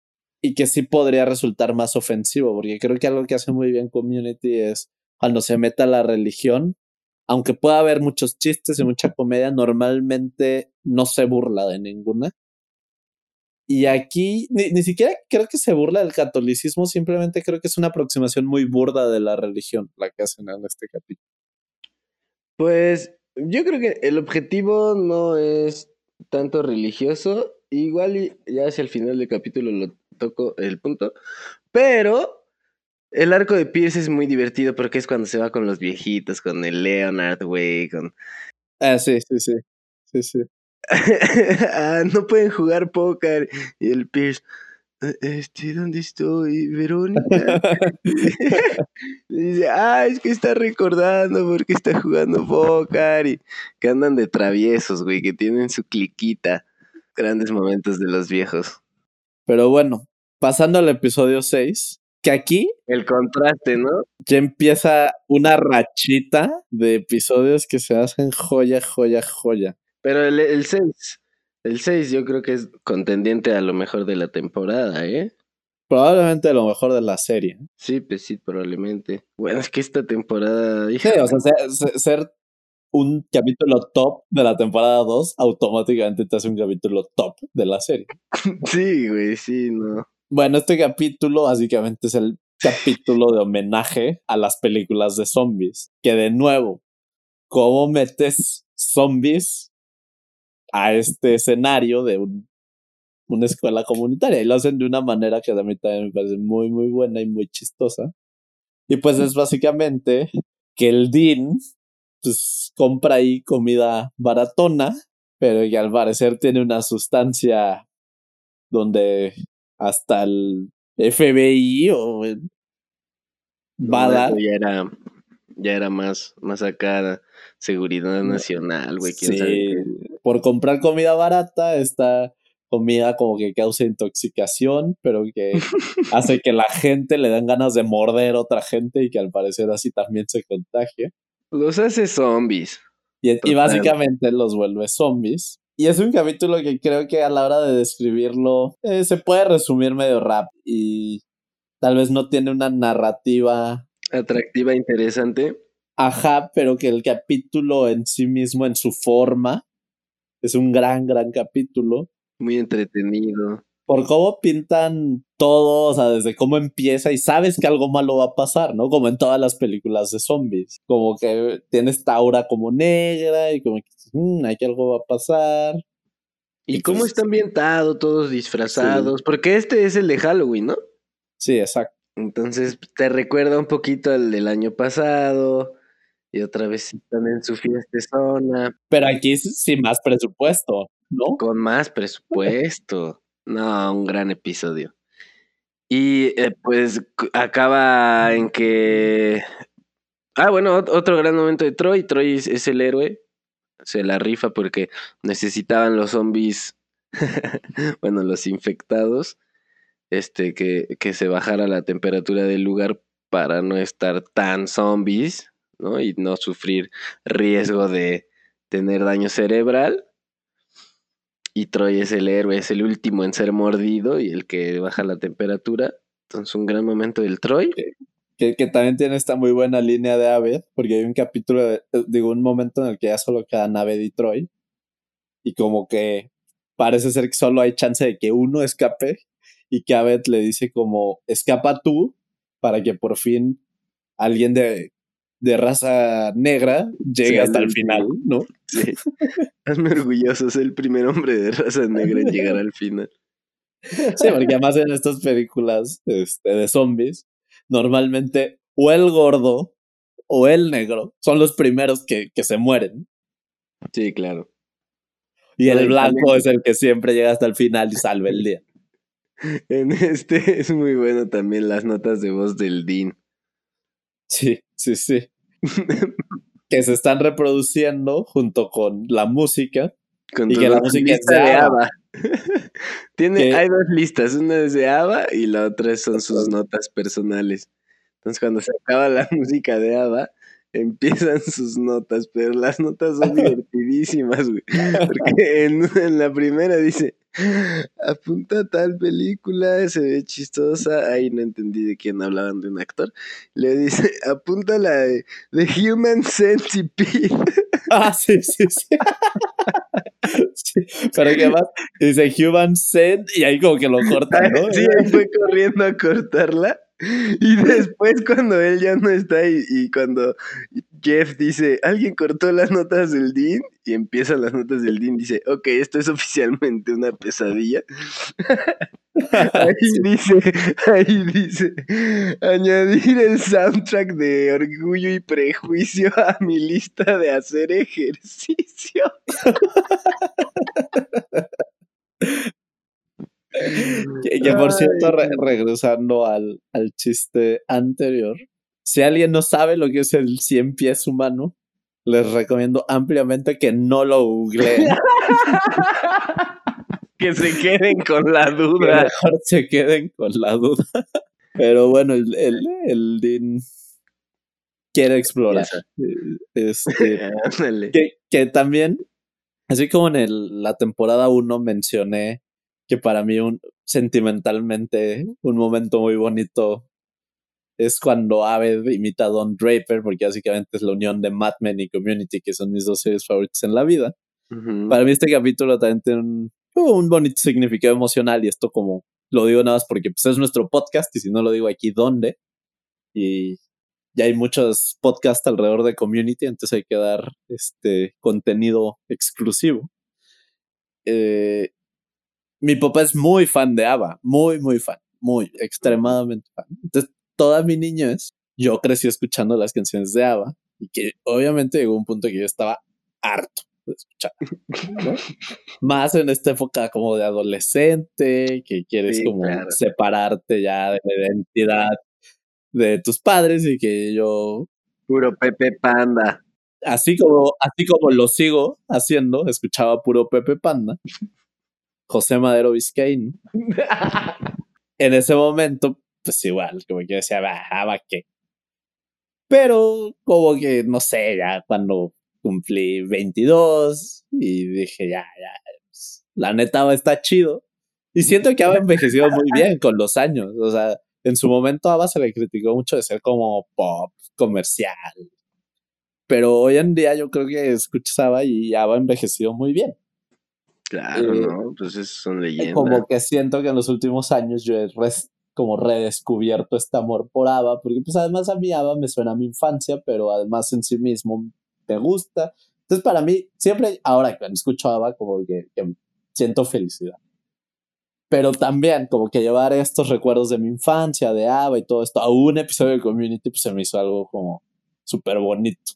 y que sí podría resultar más ofensivo, porque creo que algo que hace muy bien Community es cuando se meta la religión, aunque pueda haber muchos chistes y mucha comedia, normalmente no se burla de ninguna. Y aquí ni, ni, siquiera creo que se burla del catolicismo, simplemente creo que es una aproximación muy burda de la religión la que hacen en este capítulo. Pues yo creo que el objetivo no es tanto religioso, igual ya hacia el final del capítulo lo toco el punto. Pero el arco de Pierce es muy divertido porque es cuando se va con los viejitos, con el Leonard, güey, con... Ah, sí, sí, sí. Sí, sí. [laughs] ah, no pueden jugar póker. Y el Pierce, eh, este, ¿dónde estoy? Verónica. [laughs] dice, ah, es que está recordando porque está jugando póker y que andan de traviesos, güey, que tienen su cliquita. Grandes momentos de los viejos. Pero bueno, pasando al episodio 6, que aquí... El contraste, ¿no? Ya empieza una rachita de episodios que se hacen joya, joya, joya. Pero el, el 6, el 6 yo creo que es contendiente a lo mejor de la temporada, ¿eh? Probablemente a lo mejor de la serie. Sí, pues sí, probablemente. Bueno, es que esta temporada... Sí, o sea, ser un capítulo top de la temporada 2 automáticamente te hace un capítulo top de la serie. [laughs] Sí, güey, sí, no. Bueno, este capítulo básicamente es el capítulo de homenaje a las películas de zombies. Que de nuevo, ¿cómo metes zombies a este escenario de una escuela comunitaria? Y lo hacen de una manera que a mí también me parece muy, muy buena y muy chistosa. Y pues es básicamente que el Dean pues compra ahí comida baratona, pero que al parecer tiene una sustancia donde hasta el FBI o Bada. ya era, ya era más, más acá seguridad nacional, güey. Sí, por comprar comida barata, esta comida como que causa intoxicación, pero que [laughs] hace que la gente le den ganas de morder a otra gente y que al parecer así también se contagie. Los hace zombies. Y, básicamente los vuelve zombies. Y es un capítulo que creo que a la hora de describirlo eh, se puede resumir medio rap y tal vez no tiene una narrativa atractiva, interesante. Ajá, pero que el capítulo en sí mismo, en su forma, es un gran, gran capítulo. Muy entretenido por cómo pintan todo, o sea, desde cómo empieza y sabes que algo malo va a pasar, ¿no? Como en todas las películas de zombies. Como que tiene esta aura como negra y como que mmm, hay que algo va a pasar. ¿Y, cómo pues está ambientado, todos disfrazados? Porque este es el de Halloween, ¿no? Sí, exacto. Entonces te recuerda un poquito al del año pasado. Y otra vez están en su fiesta zona. Pero aquí sin más presupuesto, ¿no? Con más presupuesto. No, un gran episodio. Y eh, pues acaba en que... Ah, bueno, otro gran momento de Troy. Troy es, el héroe. Se la rifa porque necesitaban los zombies, [laughs] bueno, los infectados, este, que, que se bajara la temperatura del lugar para no estar tan zombies, ¿no? Y no sufrir riesgo de tener daño cerebral. Y Troy es el héroe, es el último en ser mordido y el que baja la temperatura. Entonces, un gran momento del Troy. Que, también tiene esta muy buena línea de Aved, porque hay un capítulo, de, digo, un momento en el que ya solo quedan Aved y Troy. Y como que parece ser que solo hay chance de que uno escape y que Aved le dice como, escapa tú para que por fin alguien de de raza negra llega hasta el final, ¿no? Sí. [laughs] Hazme orgulloso, es el primer hombre de raza negra en llegar al final. Sí, porque además en estas películas este, de zombies, normalmente o el gordo o el negro son los primeros que, que se mueren. Sí, claro. Y el blanco es el que siempre llega hasta el final y salva el día. [laughs] En este es muy bueno también las notas de voz del Dean. Sí, sí, sí. Que se están reproduciendo junto con la música. y que la música es de Ava. [laughs] Tiene, hay dos listas, una es de Ava y la otra son sus notas personales. Entonces cuando se acaba la [laughs] música de Ava, empiezan sus notas, pero las notas son [laughs] divertidísimas, güey. Porque en, en la primera dice, [laughs] apunta tal película, se ve chistosa. Ahí no entendí de quién hablaban de un actor. Le dice, [laughs] apunta la de The Human Centipede. [laughs] Ah, sí, sí, sí. pero que más dice Human Cent y ahí como que lo corta, ¿no? Sí, ahí fue corriendo a cortarla. Y después cuando él ya no está y, y, cuando Jeff dice, alguien cortó las notas del Dean y empiezan las notas del Dean, dice, ok, esto es [laughs] oficialmente una pesadilla. [laughs] ahí dice, ahí dice, añadir el soundtrack de Orgullo y Prejuicio a mi lista de hacer ejercicio. [laughs] Que, por cierto, regresando al, al, chiste anterior, si alguien no sabe lo que es el 100 pies humano, les recomiendo ampliamente que no lo googleen. [laughs] que se queden con la duda. mejor se queden con la duda. Pero bueno, el, el, el Dean quiere explorar. Este, [laughs] que, que, también, así como en el, la temporada 1 mencioné que para mí un, sentimentalmente un momento muy bonito es cuando Aved imita a Don Draper, porque básicamente es la unión de Mad Men y Community, que son mis dos series favoritas en la vida. Para mí este capítulo también tiene un, un, bonito significado emocional y esto como lo digo nada más porque pues, es nuestro podcast y si no lo digo aquí, ¿dónde? Y ya hay muchos podcasts alrededor de Community, entonces hay que dar este contenido exclusivo. Eh, mi papá es muy fan de ABBA, muy, muy fan, muy, extremadamente fan. Entonces, toda mi niñez, yo crecí escuchando las canciones de ABBA y que obviamente llegó un punto que yo estaba harto de escuchar. [laughs] Más en esta época como de adolescente, que quieres como separarte ya de la identidad de tus padres y que yo... Puro Pepe Panda. Así como, así como lo sigo haciendo, escuchaba puro Pepe Panda. [laughs] José Madero Vizcaíno. [laughs] en ese momento, pues igual, como que decía, va, va qué. Pero como que, no sé, ya cuando cumplí 22 y dije, ya, ya, pues, la neta está chido. Y siento que ha envejecido muy bien con los años. O sea, en su momento a se le criticó mucho de ser como pop comercial. Pero hoy en día yo creo que escuchaba y ha envejecido muy bien. Claro, eh, ¿no? Pues son leyendas. Como que siento que en los últimos años yo he como redescubierto este amor por Ava, porque pues además a mí Ava me suena a mi infancia, pero además en sí mismo me gusta. Entonces para mí, siempre, ahora que escucho Ava, como que, siento felicidad. Pero también como que llevar estos recuerdos de mi infancia, de Ava y todo esto, a un episodio de Community, pues se me hizo algo como súper bonito.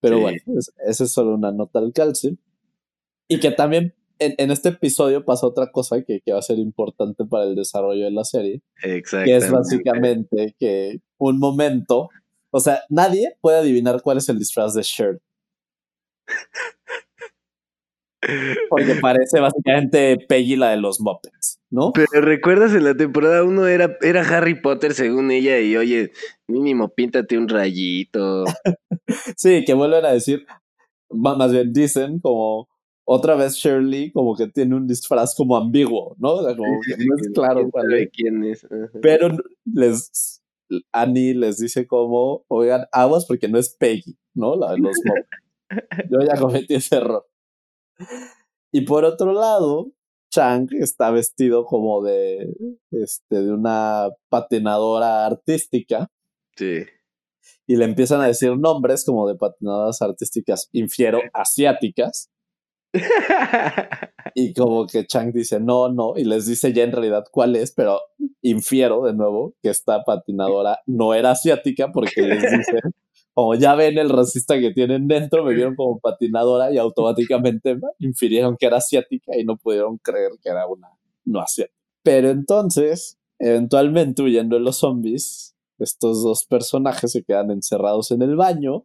Pero bueno, esa es solo una nota al calce. Y que también en, este episodio pasa otra cosa que, que, va a ser importante para el desarrollo de la serie. Que es básicamente que un momento, o sea, nadie puede adivinar cuál es el disfraz de Shirt. Porque [laughs] parece básicamente Peggy la de los Muppets, ¿no? Pero recuerdas en la temporada 1 era, era Harry Potter según ella y oye, mínimo píntate un rayito. [laughs] sí, que vuelven a decir, más bien dicen como otra vez Shirley como que tiene un disfraz como ambiguo, ¿no? O sea, como que no es claro cuál es. quién es. Pero les Annie les dice como, oigan, aguas porque no es Peggy, ¿no? La de los Yo ya cometí ese error. Y por otro lado, Chang está vestido como de, este, de una patinadora artística. Sí. Y le empiezan a decir nombres como de patinadoras artísticas, infiero, asiáticas. [laughs] y como que Chang dice, no, no, y les dice ya en realidad cuál es, pero infiero de nuevo que esta patinadora no era asiática porque les dice, como [laughs] ya ven el racista que tienen dentro, me vieron como patinadora y automáticamente [laughs] infirieron que era asiática y no pudieron creer que era una no asiática. Pero entonces, eventualmente huyendo de los zombies, estos dos personajes se quedan encerrados en el baño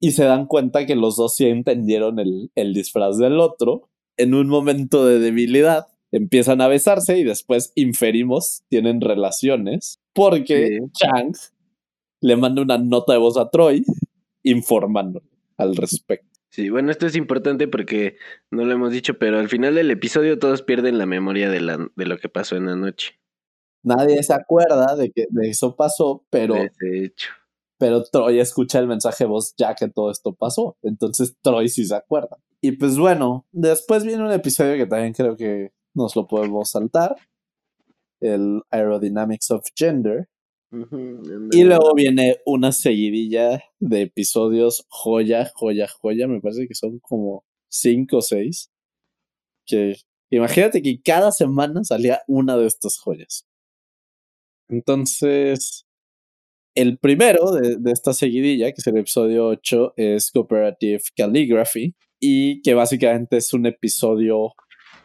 y se dan cuenta que los dos sí entendieron el, el disfraz del otro. En un momento de debilidad, empiezan a besarse y después inferimos, tienen relaciones, porque Chang le manda una nota de voz a Troy informando al respecto. Sí, bueno, esto es importante porque no lo hemos dicho, pero al final del episodio todos pierden la memoria de, la, de lo que pasó en la noche. Nadie se acuerda de que de eso pasó, pero de hecho pero Troy escucha el mensaje de voz ya que todo esto pasó. Entonces Troy sí se acuerda. Y pues bueno, después viene un episodio que también creo que nos lo podemos saltar. El Aerodynamics of Gender. y luego viene una seguidilla de episodios joya, joya, joya. Me parece que son como cinco o seis. Que imagínate que cada semana salía una de estas joyas. Entonces, el primero de, esta seguidilla, que es el episodio 8, es Cooperative Calligraphy, y que básicamente es un episodio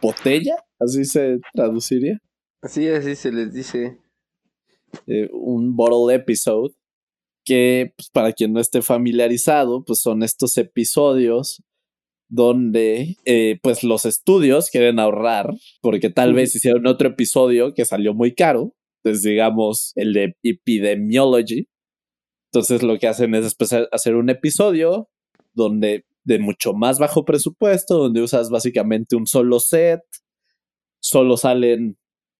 botella, así se traduciría. Así, así se les dice. Eh, un bottle episode, que pues, para quien no esté familiarizado, pues son estos episodios donde eh, pues los estudios quieren ahorrar porque tal vez hicieron otro episodio que salió muy caro entonces, digamos, el de Epidemiology. Entonces, lo que hacen es después hacer un episodio donde de mucho más bajo presupuesto, donde usas básicamente un solo set, solo salen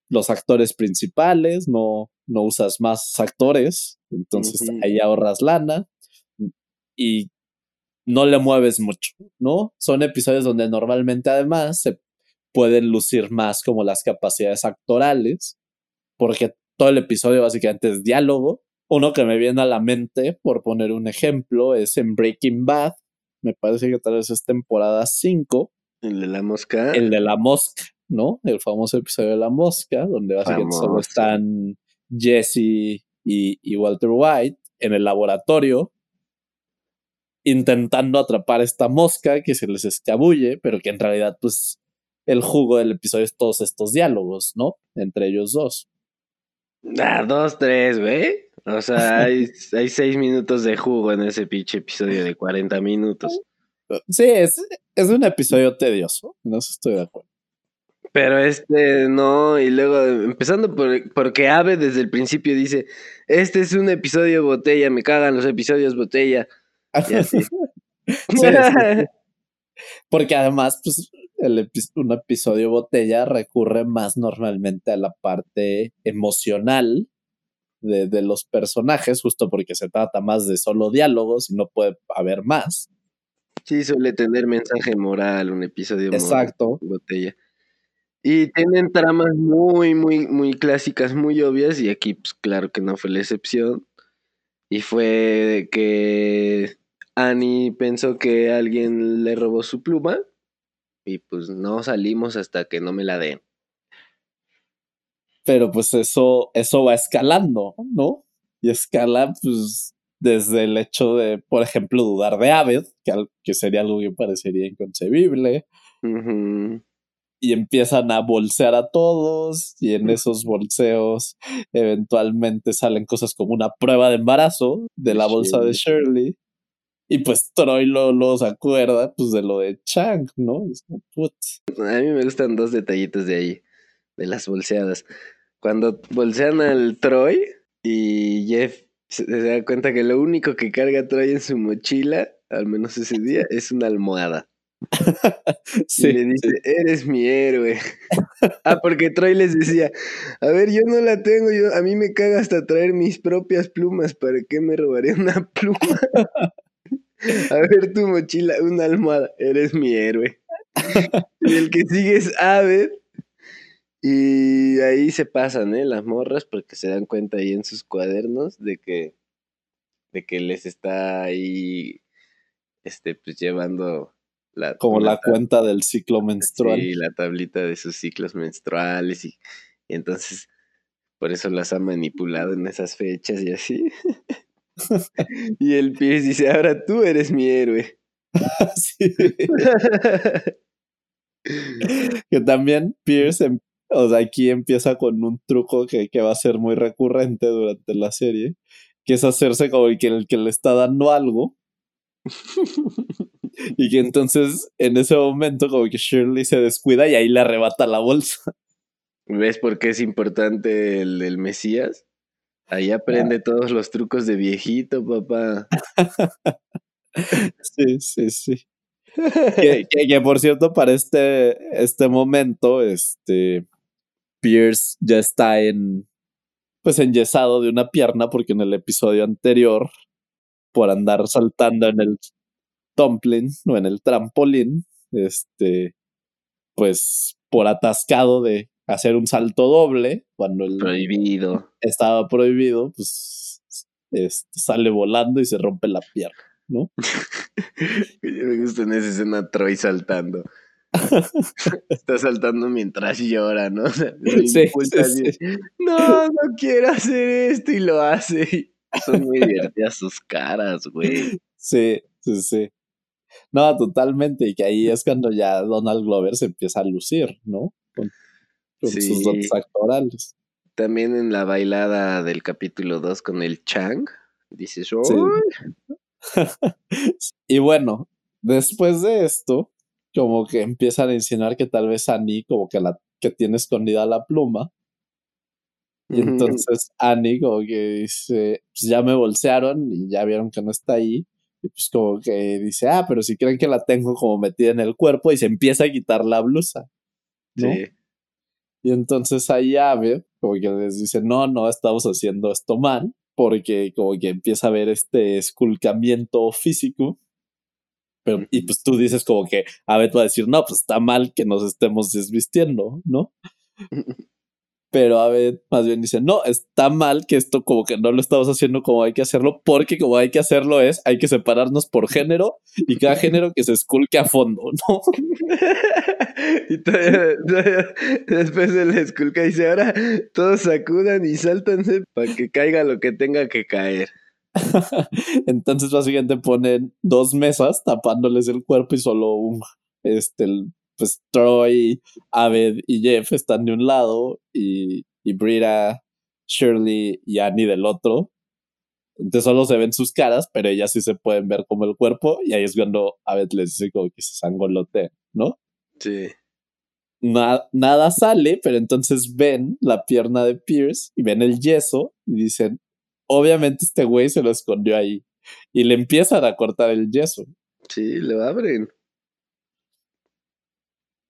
los actores principales, no, no usas más actores, entonces ahí ahorras lana y no le mueves mucho, ¿no? Son episodios donde normalmente además se pueden lucir más como las capacidades actorales porque todo el episodio básicamente es diálogo. Uno que me viene a la mente, por poner un ejemplo, es en Breaking Bad. Me parece que tal vez es temporada 5. El de la mosca. El de la mosca, ¿no? El famoso episodio de la mosca, donde básicamente solo están Jesse y, y Walter White en el laboratorio intentando atrapar esta mosca que se les escabulle, pero que en realidad, pues, el jugo del episodio es todos estos diálogos, ¿no? Entre ellos dos. Ah, dos, tres, güey. O sea, hay, [laughs] hay seis minutos de jugo en ese pinche episodio de 40 minutos. Sí, es, es un episodio tedioso, no estoy de acuerdo. Pero este no, y luego empezando por, porque Ave desde el principio dice, este es un episodio botella, me cagan los episodios botella. [laughs] [laughs] Porque además, pues, un episodio botella recurre más normalmente a la parte emocional de, de, los personajes, justo porque se trata más de solo diálogos y no puede haber más. Sí, suele tener mensaje moral, un episodio Exacto. botella. Y tienen tramas muy, muy, muy clásicas, muy obvias, y aquí, pues claro que no fue la excepción. Y fue que Annie pensó que alguien le robó su pluma y pues no salimos hasta que no me la den. Pero pues eso, eso va escalando, ¿no? Y escala pues desde el hecho de, por ejemplo, dudar de Aved, que, que sería algo que parecería inconcebible. Y empiezan a bolsear a todos y en esos bolseos eventualmente salen cosas como una prueba de embarazo de la bolsa de Shirley Y pues Troy lo, lo se acuerda pues de lo de Chang, ¿no? A mí me gustan dos detallitos de ahí, de las bolseadas. Cuando bolsean al Troy y Jeff se, da cuenta que lo único que carga Troy en su mochila, al menos ese día, [laughs] es una almohada. sí, [laughs] y le dice, eres mi héroe. ah, porque Troy les decía, a ver, yo no la tengo, yo, a mí me caga hasta traer mis propias plumas, ¿para qué me robaré una pluma? [laughs] A ver tu mochila, una almohada, eres mi héroe. y el que sigue es Aved. Y ahí se pasan, ¿eh? Las morras porque se dan cuenta ahí en sus cuadernos de que, de que les está ahí, este, pues llevando la... Como la cuenta del ciclo menstrual. Sí, la tablita de sus ciclos menstruales y, y entonces por eso las ha manipulado en esas fechas y así. [laughs] [laughs] y el Pierce dice, ahora tú eres mi héroe. [laughs] [laughs] que también Pierce, em, o sea, aquí empieza con un truco que, que, va a ser muy recurrente durante la serie, que es hacerse como el que, el que le está dando algo. y que entonces en ese momento como que Shirley se descuida y ahí le arrebata la bolsa. ¿Ves por qué es importante el, el Mesías? Ahí aprende todos los trucos de viejito, papá. [laughs] sí, sí, sí. [laughs] que, por cierto, para este, este momento, este Pierce ya está en pues enyesado de una pierna, porque en el episodio anterior, por andar saltando en el tumbling o en el trampolín, este, pues por atascado de hacer un salto doble cuando el prohibido estaba prohibido, pues este, sale volando y se rompe la pierna, ¿no? [laughs] me gusta en esa escena Troy saltando. [laughs] Está saltando mientras llora, ¿no? [laughs] sí, No, no quiero hacer esto y lo hace. Son muy divertidas sus caras, güey. Sí, sí, sí. No, totalmente. Y que ahí es cuando ya Donald Glover se empieza a lucir, ¿no? Sus actorales. También en la bailada del capítulo 2 con el Chang, dices, [laughs] y bueno, después de esto, como que empiezan a insinuar que tal vez Annie como que la que tiene escondida la pluma. Y entonces Annie como que dice, pues ya me bolsearon y ya vieron que no está ahí. Y pues como que dice, ah, pero si creen que la tengo como metida en el cuerpo y se empieza a quitar la blusa. ¿no? Sí. Y entonces ahí Ave como que les dice, no, no, estamos haciendo esto mal, porque como que empieza a haber este esculcamiento físico. Pero, y pues tú dices como que Ave va a decir, no, pues está mal que nos estemos desvistiendo, ¿no? [laughs] pero a ver, más bien dice, no, está mal que esto como que no lo estamos haciendo como hay que hacerlo, porque como hay que hacerlo es, hay que separarnos por género y cada género que se esculque a fondo, ¿no? [laughs] y todavía, después se le esculca y dice, ahora todos sacudan y sáltanse para que caiga lo que tenga que caer. [laughs] Entonces básicamente ponen dos mesas tapándoles el cuerpo y solo un, este, pues Troy, Aved y Jeff están de un lado y, y Brita, Shirley y Annie del otro. Entonces solo se ven sus caras, pero ellas sí se pueden ver como el cuerpo y ahí es cuando Aved les dice como que se sangolote, ¿no? Sí. nada sale, pero entonces ven la pierna de Pierce y ven el yeso y dicen, obviamente este güey se lo escondió ahí. Y le empiezan a cortar el yeso. Sí, lo abren.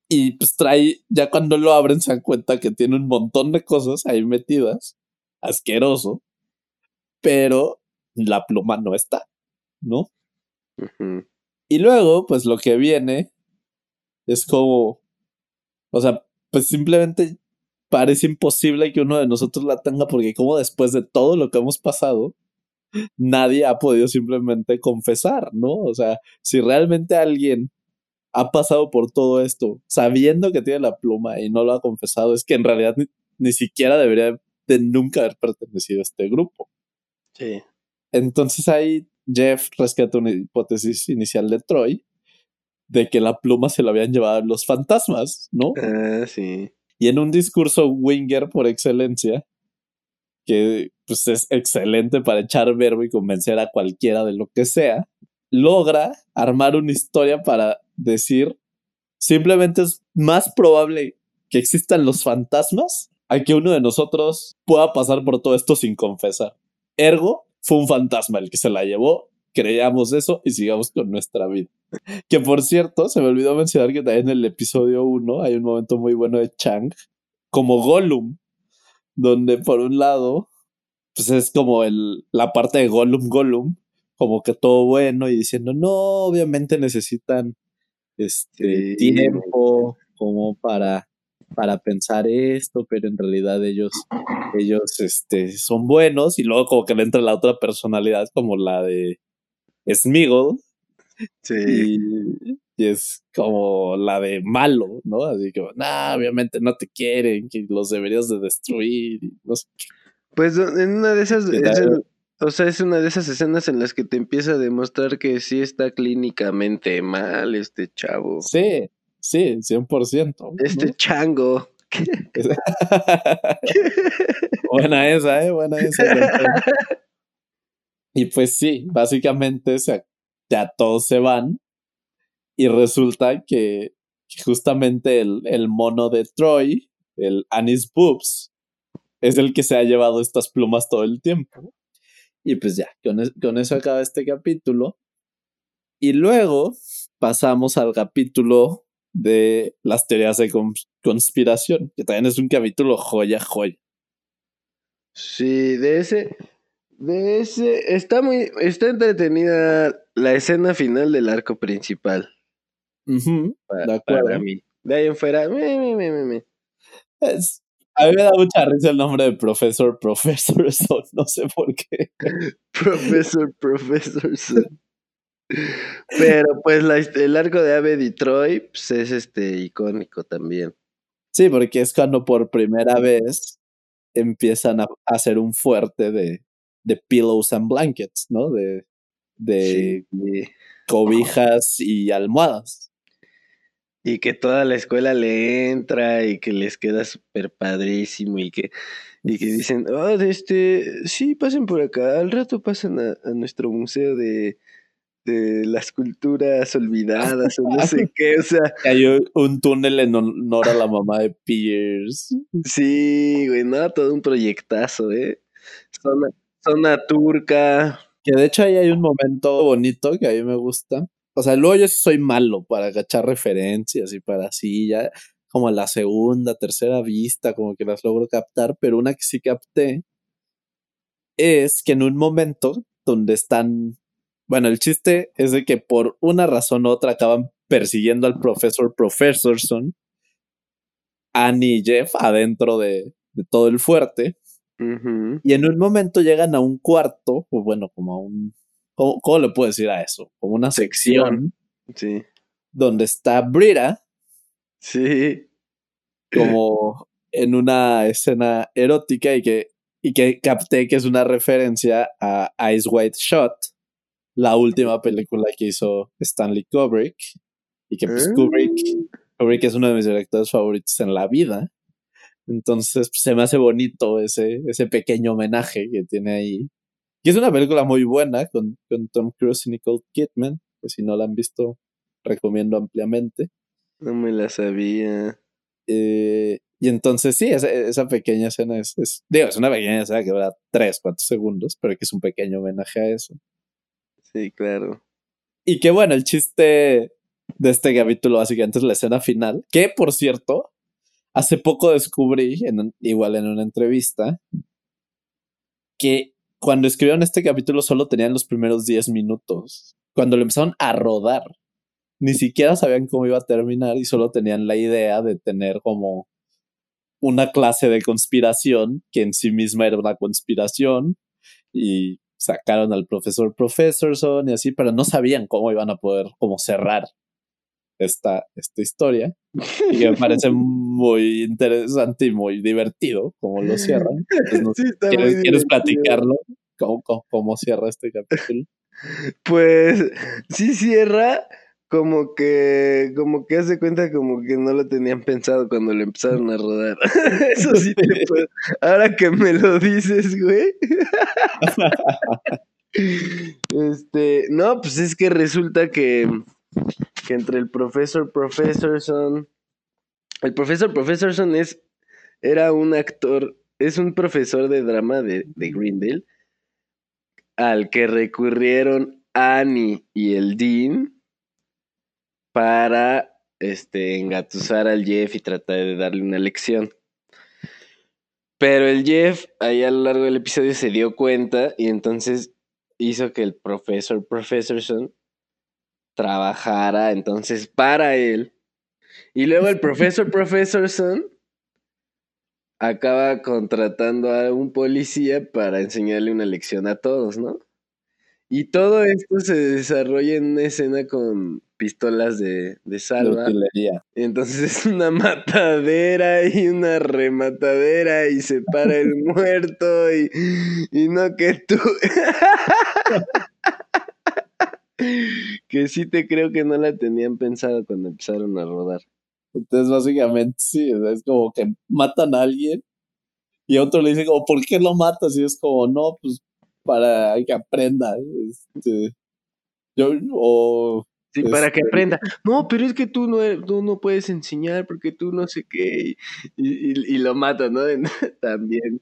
Y pues trae, ya cuando lo abren se dan cuenta que tiene un montón de cosas ahí metidas. Asqueroso. Pero la pluma no está, ¿no? Y luego, pues lo que viene es como, o sea, pues simplemente parece imposible que uno de nosotros la tenga porque como después de todo lo que hemos pasado, nadie ha podido simplemente confesar, ¿no? O sea, si realmente alguien ha pasado por todo esto sabiendo que tiene la pluma y no lo ha confesado, es que en realidad ni, siquiera debería de nunca haber pertenecido a este grupo. Sí. Entonces ahí Jeff rescata una hipótesis inicial de Troy de que la pluma se la habían llevado los fantasmas, ¿no? Ah, sí. Y en un discurso Winger por excelencia, que pues es excelente para echar verbo y convencer a cualquiera de lo que sea, logra armar una historia para decir simplemente es más probable que existan los fantasmas a que uno de nosotros pueda pasar por todo esto sin confesar. Ergo, fue un fantasma el que se la llevó, creíamos eso y sigamos con nuestra vida. [laughs] Que por cierto, se me olvidó mencionar que también en el episodio 1 hay un momento muy bueno de Chang como Gollum, donde por un lado, pues es como el, la parte de Gollum Gollum, como que todo bueno y diciendo, no, obviamente necesitan este tiempo como para, para pensar esto, pero en realidad ellos, ellos este, son buenos y luego como que le entra la otra personalidad como la de Smiggle. Sí. Y, es como la de malo, ¿no? Así que, nah, obviamente no te quieren, que los deberías de destruir, no sé Pues en una de esas, o sea, es una de esas escenas en las que te empieza a demostrar que sí está clínicamente mal este chavo. Sí, sí, 100%. Este chango. [laughs] [laughs] Buena esa, ¿eh? Buena esa. y pues sí, básicamente ya todos se van y resulta que, justamente el, el, mono de Troy, el Anis Boobs, es el que se ha llevado estas plumas todo el tiempo. Y pues ya, con, eso acaba este capítulo. Y luego pasamos al capítulo de las teorías de conspiración, que también es un capítulo joya, joya. Sí, de ese, de ese, está muy, está entretenida la escena final del arco principal. de acuerdo. mí. De ahí en fuera, me, me, me, me. Es, a mí me da mucha risa el nombre de Profesor Professorson, [laughs] no sé por qué. Profesor Professorson. Pero pues el arco de Ave Detroit pues, es este icónico también. Sí, porque es cuando por primera vez empiezan a hacer un fuerte de, de pillows and blankets, ¿no? De, de cobijas y almohadas y que toda la escuela le entra y que les queda súper padrísimo y que, y que dicen, oh, este, sí, pasen por acá, al rato pasan a, nuestro museo de, de las culturas olvidadas o no sé [laughs] qué, o sea. Hay un túnel en honor a la mamá de Pierce. Sí, güey, no, todo un proyectazo, ¿eh? Zona, zona turca. Que de hecho ahí hay un momento bonito que a mí me gusta, o sea, luego yo sí soy malo para agachar referencias y para así, ya como la segunda, tercera vista, como que las logro captar, pero una que sí capté es que en un momento donde están, bueno, el chiste es de que por una razón u otra acaban persiguiendo al profesor Professorson, Annie y Jeff adentro de, todo el fuerte, y en un momento llegan a un cuarto, o bueno, como a un ¿Cómo, le puedo decir a eso? Como una sección. Sí. Donde está Brita. Sí. Como en una escena erótica y que, y que capté que es una referencia a Ice White Shot, la última película que hizo Stanley Kubrick. Y que pues, Kubrick, ah. Kubrick es uno de mis directores favoritos en la vida. Entonces pues, se me hace bonito ese, ese pequeño homenaje que tiene ahí y es una película muy buena con, con Tom Cruise y Nicole Kidman, que si no la han visto, recomiendo ampliamente. No me la sabía. Eh, y entonces sí, esa, esa pequeña escena es, es, digo, es una pequeña escena que dura 3, 4 segundos, pero que es un pequeño homenaje a eso. Sí, claro. Y que bueno, el chiste de este capítulo básicamente es la escena final, que por cierto, hace poco descubrí, en, igual en una entrevista, que cuando escribieron este capítulo solo tenían los primeros 10 minutos. Cuando lo empezaron a rodar, ni siquiera sabían cómo iba a terminar y solo tenían la idea de tener como una clase de conspiración que en sí misma era una conspiración y sacaron al profesor Professorson y así, pero no sabían cómo iban a poder como cerrar esta, esta historia y me parece [laughs] muy interesante y muy divertido como lo cierran. [laughs] ¿quieres, platicarlo? ¿Cómo, ¿Cómo, cierra este capítulo? Pues sí cierra como que como que hace cuenta como que no lo tenían pensado cuando lo empezaron a rodar. [laughs] Eso sí te [laughs] puedo. Ahora que me lo dices, güey. Este, no, pues es que resulta que, que entre el profesor Professorson, el profesor Professorson es, era un actor, es un profesor de drama de, de Greendale, al que recurrieron Annie y el Dean para este, engatusar al Jeff y tratar de darle una lección. Pero el Jeff, ahí a lo largo del episodio, se dio cuenta y entonces hizo que el profesor Professorson trabajara entonces para él. Y luego el profesor Professorson acaba contratando a un policía para enseñarle una lección a todos, ¿no? Y todo esto se desarrolla en una escena con pistolas de, de salva. Entonces es una matadera y una rematadera y se para el [laughs] muerto y, y no que tú. [laughs] que sí te creo que no la tenían pensado cuando empezaron a rodar. Entonces básicamente sí, es como que matan a alguien y a otro le dice como, ¿por qué lo matas? Y es como, no, pues para que aprenda. Este, yo, o, sí, para que este, aprenda. No, pero es que tú no, tú no puedes enseñar porque tú no sé qué. Y, y, lo mata, ¿no? [laughs] También.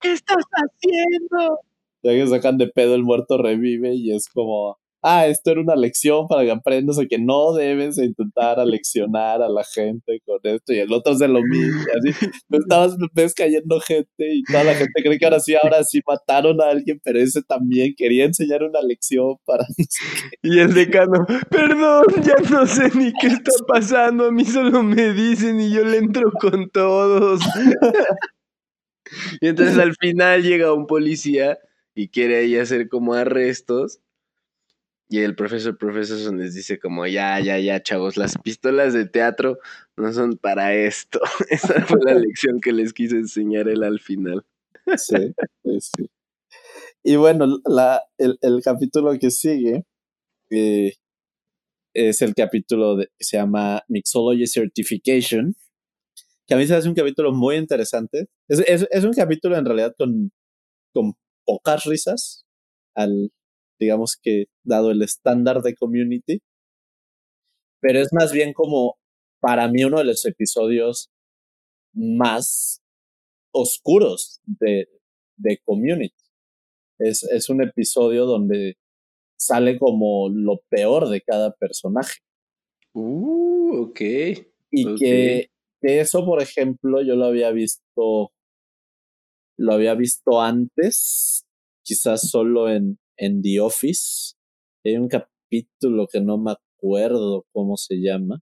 ¿Qué estás haciendo? Ya que sacan de pedo el muerto revive y es como, ah, esto era una lección para que aprendas a que no debes intentar [laughs] aleccionar a la gente con esto y el otro hace lo [laughs] mismo. Así, estabas, ves cayendo gente y toda la gente cree que ahora sí, ahora sí mataron a alguien, pero ese también quería enseñar una lección para... [laughs] Y el decano, perdón, ya no sé ni qué está pasando, a mí solo me dicen y yo le entro con todos. y entonces al final llega un policía y quiere ahí hacer como arrestos y el profesor, profesor les dice como, ya, ya, ya, chavos, las pistolas de teatro no son para esto. [laughs] Esa fue la [laughs] lección que les quise enseñar él al final. Sí, sí. Y bueno, la, el, el capítulo que sigue eh, es el capítulo de, que se llama Mixology Certification, que a mí se hace un capítulo muy interesante. Es, es, es un capítulo en realidad con, con pocas risas, al, digamos que dado el estándar de community. Pero es más bien como para mí uno de los episodios más oscuros de, de community. Es, es un episodio donde sale como lo peor de cada personaje. Uh, ok. Y Que, que, eso, por ejemplo, yo lo había visto, lo había visto antes, quizás solo en, en The Office. Hay un capítulo que no me acuerdo cómo se llama,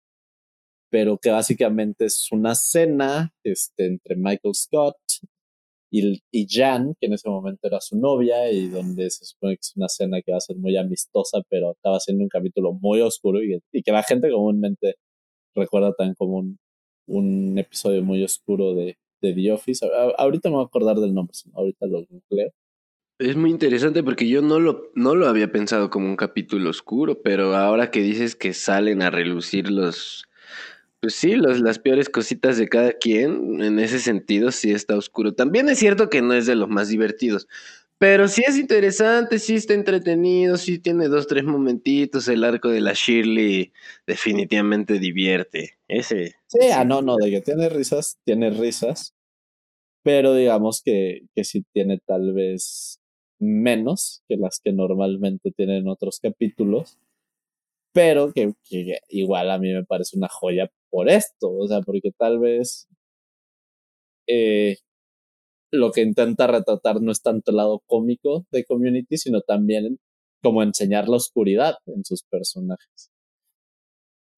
pero que básicamente es una cena este, entre Michael Scott y, y Jan, que en ese momento era su novia, y donde se supone que es una cena que va a ser muy amistosa, pero acaba siendo un capítulo muy oscuro y, que la gente comúnmente recuerda también como un, un episodio muy oscuro de, The Office. ahorita me voy a acordar del nombre, ahorita lo leo. Es muy interesante porque yo no lo, no lo había pensado como un capítulo oscuro, pero ahora que dices que salen a relucir los, pues sí, los, las peores cositas de cada quien, en ese sentido sí está oscuro. También es cierto que no es de los más divertidos, pero sí es interesante, sí está entretenido, sí tiene dos, tres momentitos. El arco de la Shirley definitivamente divierte. Ese. Sí, ah, no, no, de que tiene risas, tiene risas. Pero digamos que, que sí tiene tal vez menos que las que normalmente tienen otros capítulos, pero que, igual a mí me parece una joya por esto, o sea, porque tal vez eh, lo que intenta retratar no es tanto el lado cómico de Community, sino también como enseñar la oscuridad en sus personajes.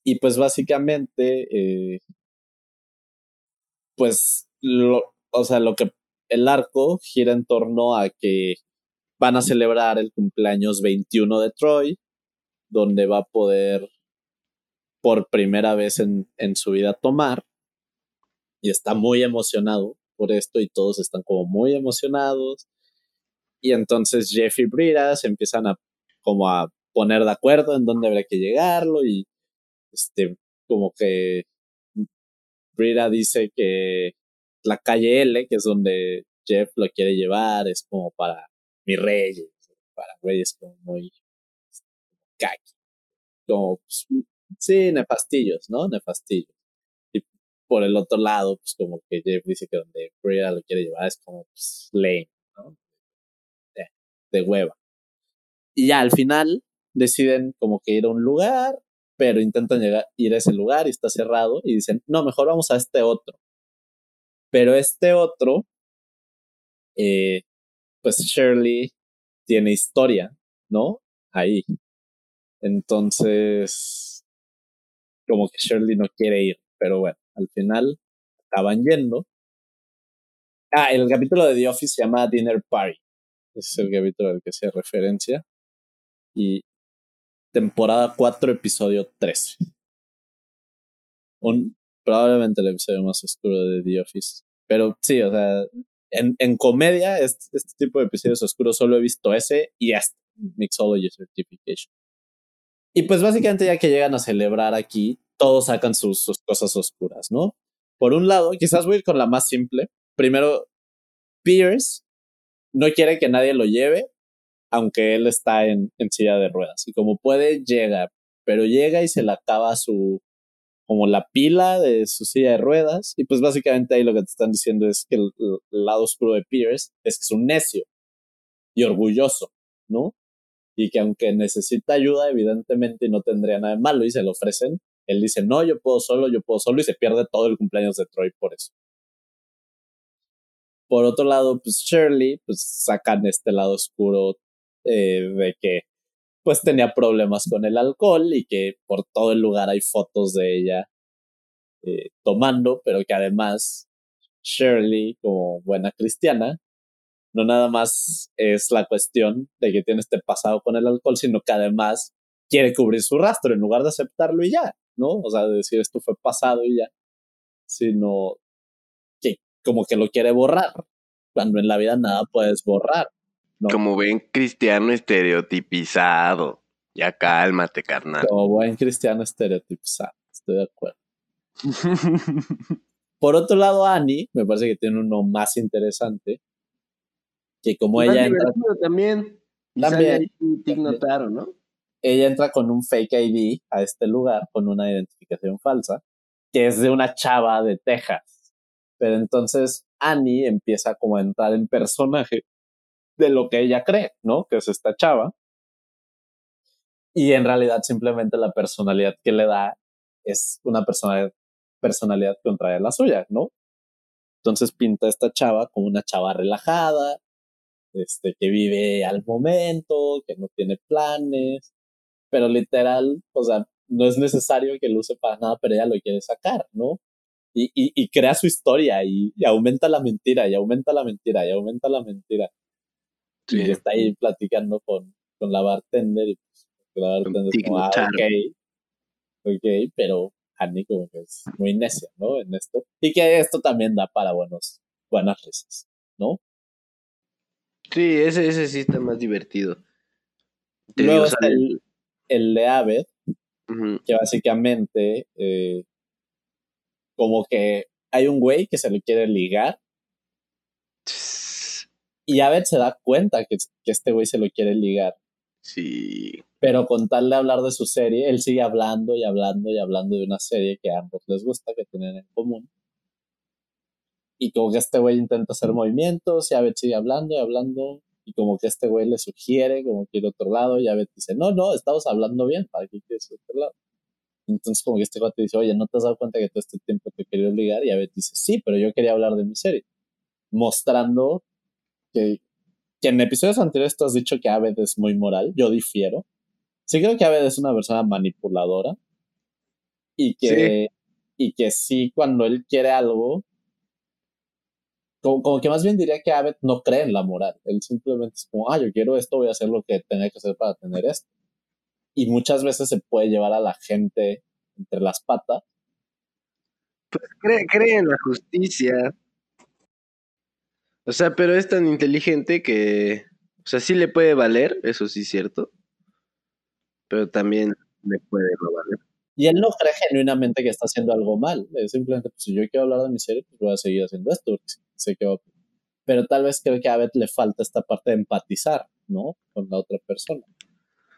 Y pues básicamente, eh, pues, o sea, lo que el arco gira en torno a que van a celebrar el cumpleaños 21 de Troy, donde va a poder por primera vez en, en su vida tomar. Y está muy emocionado por esto y todos están como muy emocionados. Y entonces Jeff y Brita se empiezan a como a poner de acuerdo en dónde habría que llegarlo y este como que Brita dice que la calle L, que es donde Jeff lo quiere llevar, es como para mi rey, para güeyes como muy kaki. Como, pues, sí, nefastillos, ¿no? Nefastillos. Y por el otro lado, pues como que Jeff dice que donde Frida lo quiere llevar es como pues, lame, ¿no? De, de hueva. Y ya al final deciden como que ir a un lugar, pero intentan llegar, ir a ese lugar y está cerrado y dicen, no, mejor vamos a este otro. Pero este otro, eh, pues Shirley tiene historia, ¿no? Ahí. Entonces, como que Shirley no quiere ir, pero bueno, al final acaban yendo. Ah, el capítulo de The Office se llama Dinner Party. Es el capítulo al que se referencia. Y temporada 4, episodio 13. Un, probablemente el episodio más oscuro de The Office. Pero sí, o sea, en, en comedia, este, este, tipo de episodios oscuros solo he visto ese y este, Mixology Certification. Y pues básicamente ya que llegan a celebrar aquí, todos sacan sus, sus cosas oscuras, ¿no? Por un lado, quizás voy a ir con la más simple. Primero, Pierce no quiere que nadie lo lleve, aunque él está en, en silla de ruedas. Y como puede, llega, pero llega y se le acaba su, como la pila de su silla de ruedas. Y pues básicamente ahí lo que te están diciendo es que el, lado oscuro de Pierce es que es un necio y orgulloso, ¿no? Y que aunque necesita ayuda, evidentemente no tendría nada de malo y se lo ofrecen, él dice, no, yo puedo solo, yo puedo solo y se pierde todo el cumpleaños de Troy por eso. Por otro lado, pues Shirley, pues sacan este lado oscuro eh, de que pues tenía problemas con el alcohol y que por todo el lugar hay fotos de ella eh, tomando, pero que además Shirley, como buena cristiana, no nada más es la cuestión de que tiene este pasado con el alcohol, sino que además quiere cubrir su rastro en lugar de aceptarlo y ya, ¿no? O sea, de decir esto fue pasado y ya, sino que como que lo quiere borrar, cuando en la vida nada puedes borrar. Como buen cristiano estereotipizado. Ya cálmate, carnal. Como buen cristiano estereotipizado, estoy de acuerdo. [laughs] Por otro lado, Annie, me parece que tiene uno más interesante. Que como ella entra. También. También. Notaron, ¿no? Ella entra con un fake ID a este lugar, con una identificación falsa, que es de una chava de Texas. Pero entonces Annie empieza como a entrar en personaje de lo que ella cree, ¿no? Que es esta chava. Y en realidad simplemente la personalidad que le da es una personalidad, personalidad contraria a la suya, ¿no? Entonces pinta a esta chava como una chava relajada, este, que vive al momento, que no tiene planes, pero literal, o sea, no es necesario que lo use para nada, pero ella lo quiere sacar, ¿no? Y, y, y crea su historia y, y, aumenta la mentira, y aumenta la mentira, y aumenta la mentira. Y está ahí platicando con, con la bartender y pues, la bartender como, ah, ok, ok, pero Annie como que es muy necia, ¿no? En esto. Y que esto también da para buenos, buenas risas, ¿no? Sí, ese, ese sí está más divertido. Luego está el, el de Aved, que básicamente eh, como que hay un güey que se le quiere ligar y Abed se da cuenta que, que este güey se lo quiere ligar. Sí. Pero con tal de hablar de su serie, él sigue hablando y hablando y hablando de una serie que a ambos les gusta, que tienen en común. Y como que este güey intenta hacer movimientos y Abed sigue hablando y hablando. Y como que este güey le sugiere, como que ir a otro lado. Y Abed dice, no, no, estamos hablando bien, ¿para qué quieres ir a otro lado? Entonces como que este güey te dice, oye, ¿no te has dado cuenta que todo este tiempo te quería ligar? Y Abed dice, sí, pero yo quería hablar de mi serie. Mostrando que, que en episodios anteriores tú has dicho que Aved es muy moral, yo difiero. Sí creo que Aved es una persona manipuladora y que, sí. y que sí cuando él quiere algo, como, como, que más bien diría que Aved no cree en la moral. Él simplemente es como, ah, yo quiero esto, voy a hacer lo que tenga que hacer para tener esto. Y muchas veces se puede llevar a la gente entre las patas. Pues cree, cree en la justicia. O sea, pero es tan inteligente que, o sea, sí le puede valer, eso sí es cierto, pero también le puede no valer. Y él no cree genuinamente que está haciendo algo mal, es simplemente, pues si yo quiero hablar de mi serie, pues voy a seguir haciendo esto, sé que. Pero tal vez creo que a Beth le falta esta parte de empatizar, ¿no? Con la otra persona.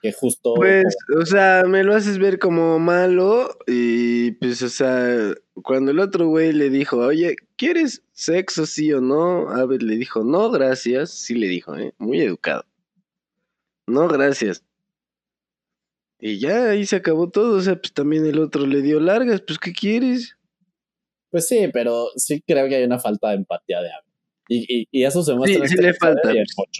Que justo... Pues, o sea, me lo haces ver como malo y pues, o sea, cuando el otro güey le dijo, oye, ¿quieres sexo sí o no? A ver, le dijo, no, gracias. Sí le dijo, ¿eh? Muy educado. No, gracias. Y ya ahí se acabó todo, o sea, pues también el otro le dio largas, pues ¿qué quieres? Pues sí, pero sí creo que hay una falta de empatía de Abby. Y, y, eso se muestra. Sí, sí le falta.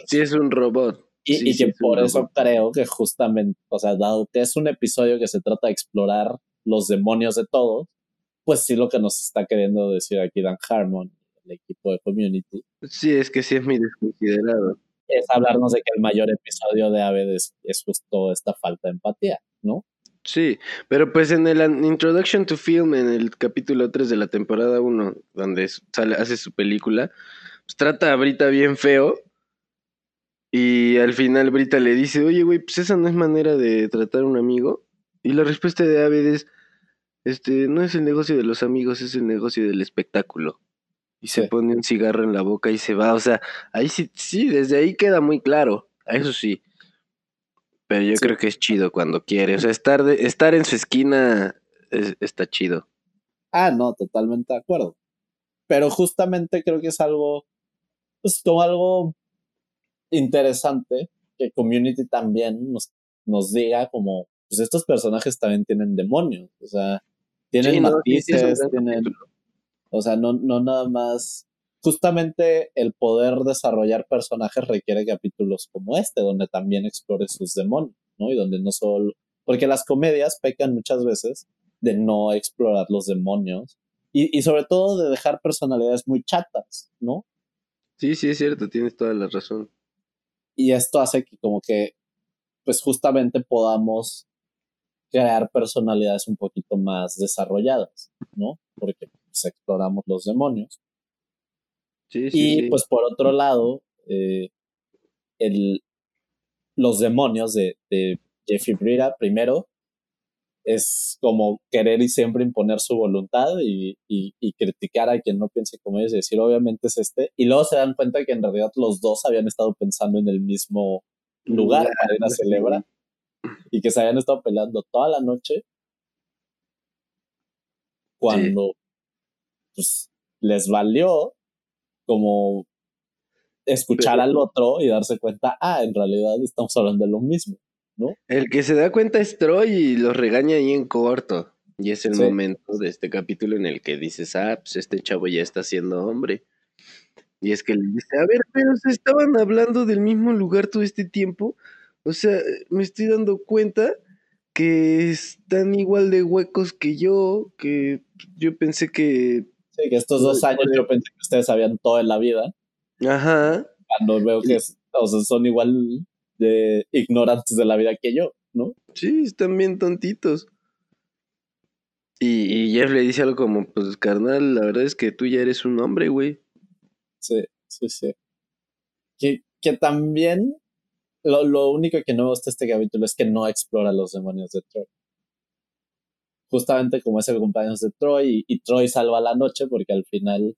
Sí, es un robot. Y, y que por eso creo que justamente, o sea, dado que es un episodio que se trata de explorar los demonios de todos, pues sí lo que nos está queriendo decir aquí Dan Harmon, el equipo de Community. Sí, es que sí es muy desconsiderado. Es hablarnos de que el mayor episodio de Aved es, es justo esta falta de empatía, ¿no? Sí, pero pues en el Introduction to Film, en el capítulo 3 de la temporada 1, donde sale, hace su película, pues trata a Brita bien feo. Y al final Brita le dice, oye, güey, pues esa no es manera de tratar a un amigo. Y la respuesta de Aved es, este, no es el negocio de los amigos, es el negocio del espectáculo. Y se pone un cigarro en la boca y se va. O sea, ahí sí, sí, desde ahí queda muy claro. Eso sí. Pero yo creo que es chido cuando quiere. O sea, estar, de, estar en su esquina está chido. Ah, no, totalmente de acuerdo. Pero justamente creo que es algo, pues como algo interesante que Community también nos, nos diga como, pues estos personajes también tienen demonios. O sea, tienen matices, tienen... O sea, no, no nada más justamente el poder desarrollar personajes requiere capítulos como este, donde también explore sus demonios, ¿no? Y donde no solo... Porque las comedias pecan muchas veces de no explorar los demonios y, y sobre todo de dejar personalidades muy chatas, ¿no? Sí, sí, es cierto, tienes toda la razón. Y esto hace que como que, pues justamente podamos crear personalidades un poquito más desarrolladas, ¿no? Porque pues, exploramos los demonios y pues por otro lado, eh, el, los demonios de, de Jeffrey Brira, primero, es como querer y siempre imponer su voluntad y, y, criticar a quien no piense como ellos y decir, obviamente es este. Y luego se dan cuenta que en realidad los dos habían estado pensando en el mismo lugar para ir a celebrar. Y que se habían estado peleando toda la noche. Cuando pues les valió como escuchar al otro y darse cuenta, ah, en realidad estamos hablando de lo mismo, ¿no? El que se da cuenta es Troy y los regaña ahí en corto. Y es el momento de este capítulo en el que dices, ah, pues este chavo ya está siendo hombre. Y es que le dice, a ver, pero se estaban hablando del mismo lugar todo este tiempo. O sea, me estoy dando cuenta que están igual de huecos que yo, que yo pensé que Sí, que estos dos años yo pensé que ustedes sabían todo en la vida. Ajá. Cuando veo que son igual de ignorantes de la vida que yo, ¿no? Sí, están bien tontitos. Y, y Jeff le dice algo como, pues carnal, la verdad es que tú ya eres un hombre, güey. Sí, sí, sí. Que, que también lo, lo, único que no me gusta este capítulo es que no explora los demonios de Troy justamente como es el cumpleaños de Troy y, Troy salva la noche porque al final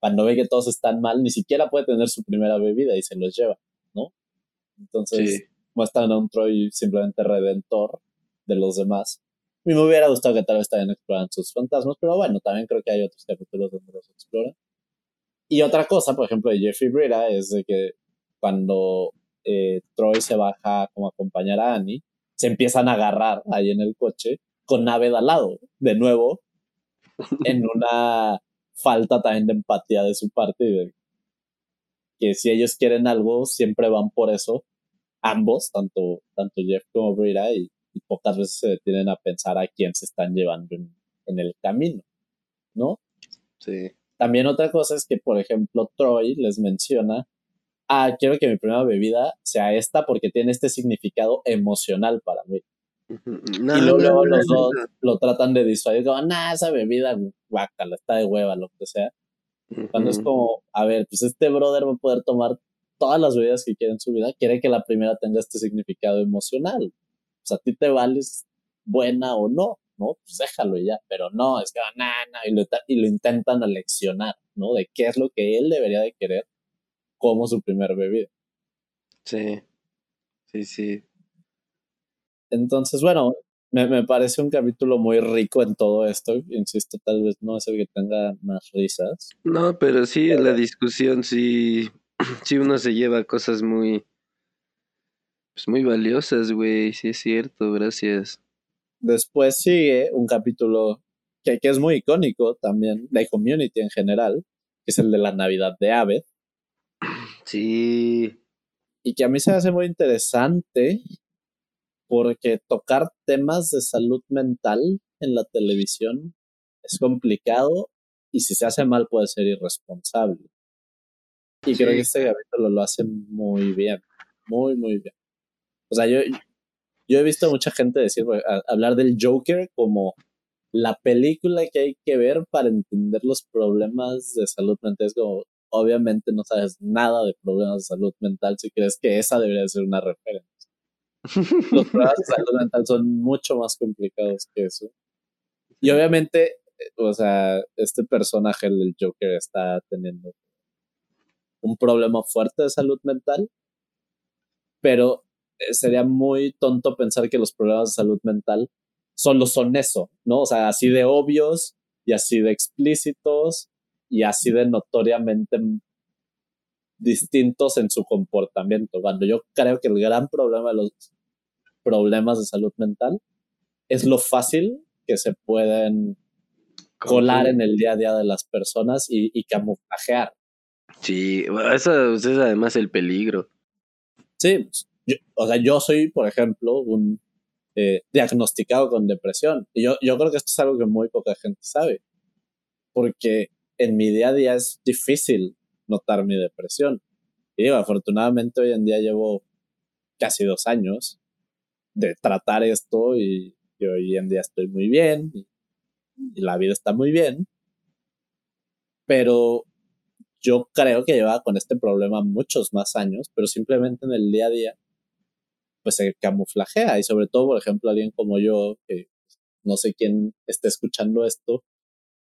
cuando ve que todos están mal ni siquiera puede tener su primera bebida y se los lleva, Entonces muestran a un Troy simplemente redentor de los demás. A mí me hubiera gustado que tal vez también exploran sus fantasmas, pero bueno, también creo que hay otros capítulos donde los exploran. Y otra cosa, por ejemplo, de Jeffrey Brita es de que cuando eh, Troy se baja como a acompañar a Annie, se empiezan a agarrar ahí en el coche con Naved al lado, de nuevo, en una falta también de empatía de su parte, de que si ellos quieren algo, siempre van por eso, ambos, tanto, tanto Jeff como Brita, y, pocas veces se detienen a pensar a quién se están llevando en, en el camino, ¿no? Sí. También otra cosa es que, por ejemplo, Troy les menciona, ah, quiero que mi primera bebida sea esta porque tiene este significado emocional para mí y luego, los dos lo tratan de disuadir, como, nah, esa bebida, guácala, está de hueva, lo que sea. Cuando es como, a ver, pues este brother va a poder tomar todas las bebidas que quiere en su vida, quiere que la primera tenga este significado emocional. O sea, a ti te vales buena o no, ¿no? Pues déjalo ya, pero no, es que, nah, nah, y, lo, y lo intentan aleccionar, ¿no? De qué es lo que él debería de querer como su primer bebida. Sí. Sí, sí. Entonces, bueno, me, me, parece un capítulo muy rico en todo esto. Insisto, tal vez no es el que tenga más risas. No, pero sí, en la discusión sí, [clears throat] sí uno se lleva cosas muy, pues muy valiosas, güey. Sí es cierto, gracias. Después sigue un capítulo que, que es muy icónico también, de Community en general, que es el de la Navidad de Aved. Sí. Y que a mí se me hace muy interesante porque tocar temas de salud mental en la televisión es complicado y si se hace mal puede ser irresponsable. Y creo que este capítulo lo hace muy bien, muy, muy bien. O sea, yo, yo he visto a mucha gente decir, hablar del Joker como la película que hay que ver para entender los problemas de salud mental. Es como, obviamente no sabes nada de problemas de salud mental si crees que esa debería ser una referencia. Los problemas de salud mental son mucho más complicados que eso. Y obviamente, o sea, este personaje, el Joker, está teniendo un problema fuerte de salud mental, pero eh, sería muy tonto pensar que los problemas de salud mental solo son eso, ¿no? O sea, así de obvios y así de explícitos y así de notoriamente distintos en su comportamiento. Cuando yo creo que el gran problema de los problemas de salud mental es lo fácil que se pueden colar en el día a día de las personas y, y camuflajear. Sí, eso, es además el peligro. Sí, o sea, yo soy, por ejemplo, un eh, diagnosticado con depresión. Y yo, yo creo que esto es algo que muy poca gente sabe, porque en mi día a día es difícil notar mi depresión. Y digo, afortunadamente hoy en día llevo casi dos años de tratar esto y, hoy en día estoy muy bien y, la vida está muy bien. Pero yo creo que llevaba con este problema muchos más años, pero simplemente en el día a día pues se camuflajea y sobre todo, por ejemplo, alguien como yo, que no sé quién esté escuchando esto,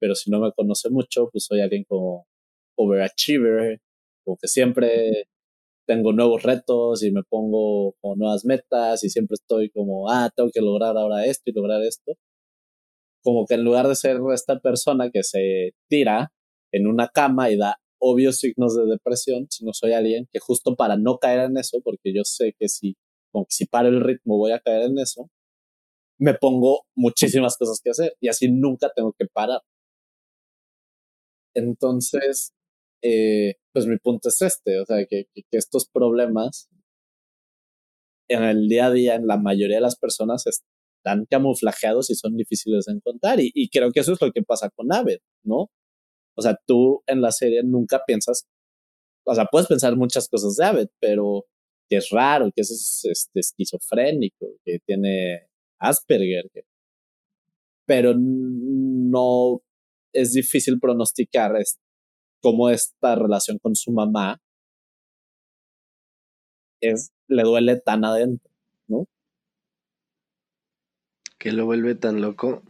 pero si no me conoce mucho, pues soy alguien como overachiever, como que siempre tengo nuevos retos y me pongo como nuevas metas y siempre estoy como, ah, tengo que lograr ahora esto y lograr esto. Como que en lugar de ser esta persona que se tira en una cama y da obvios signos de depresión, sino soy alguien que justo para no caer en eso, porque yo sé que si, como que si paro el ritmo voy a caer en eso, me pongo muchísimas cosas que hacer y así nunca tengo que parar. Entonces, eh, pues mi punto es este, o sea, que, estos problemas en el día a día, en la mayoría de las personas, están camuflajeados y son difíciles de encontrar. Y, creo que eso es lo que pasa con Aved, ¿no? O sea, tú en la serie nunca piensas, o sea, puedes pensar muchas cosas de Aved, pero que es raro, que es este, esquizofrénico, que tiene Asperger, pero no es difícil pronosticar cómo esta relación con su mamá es, le duele tan adentro, ¿no? ¿Que lo vuelve tan loco?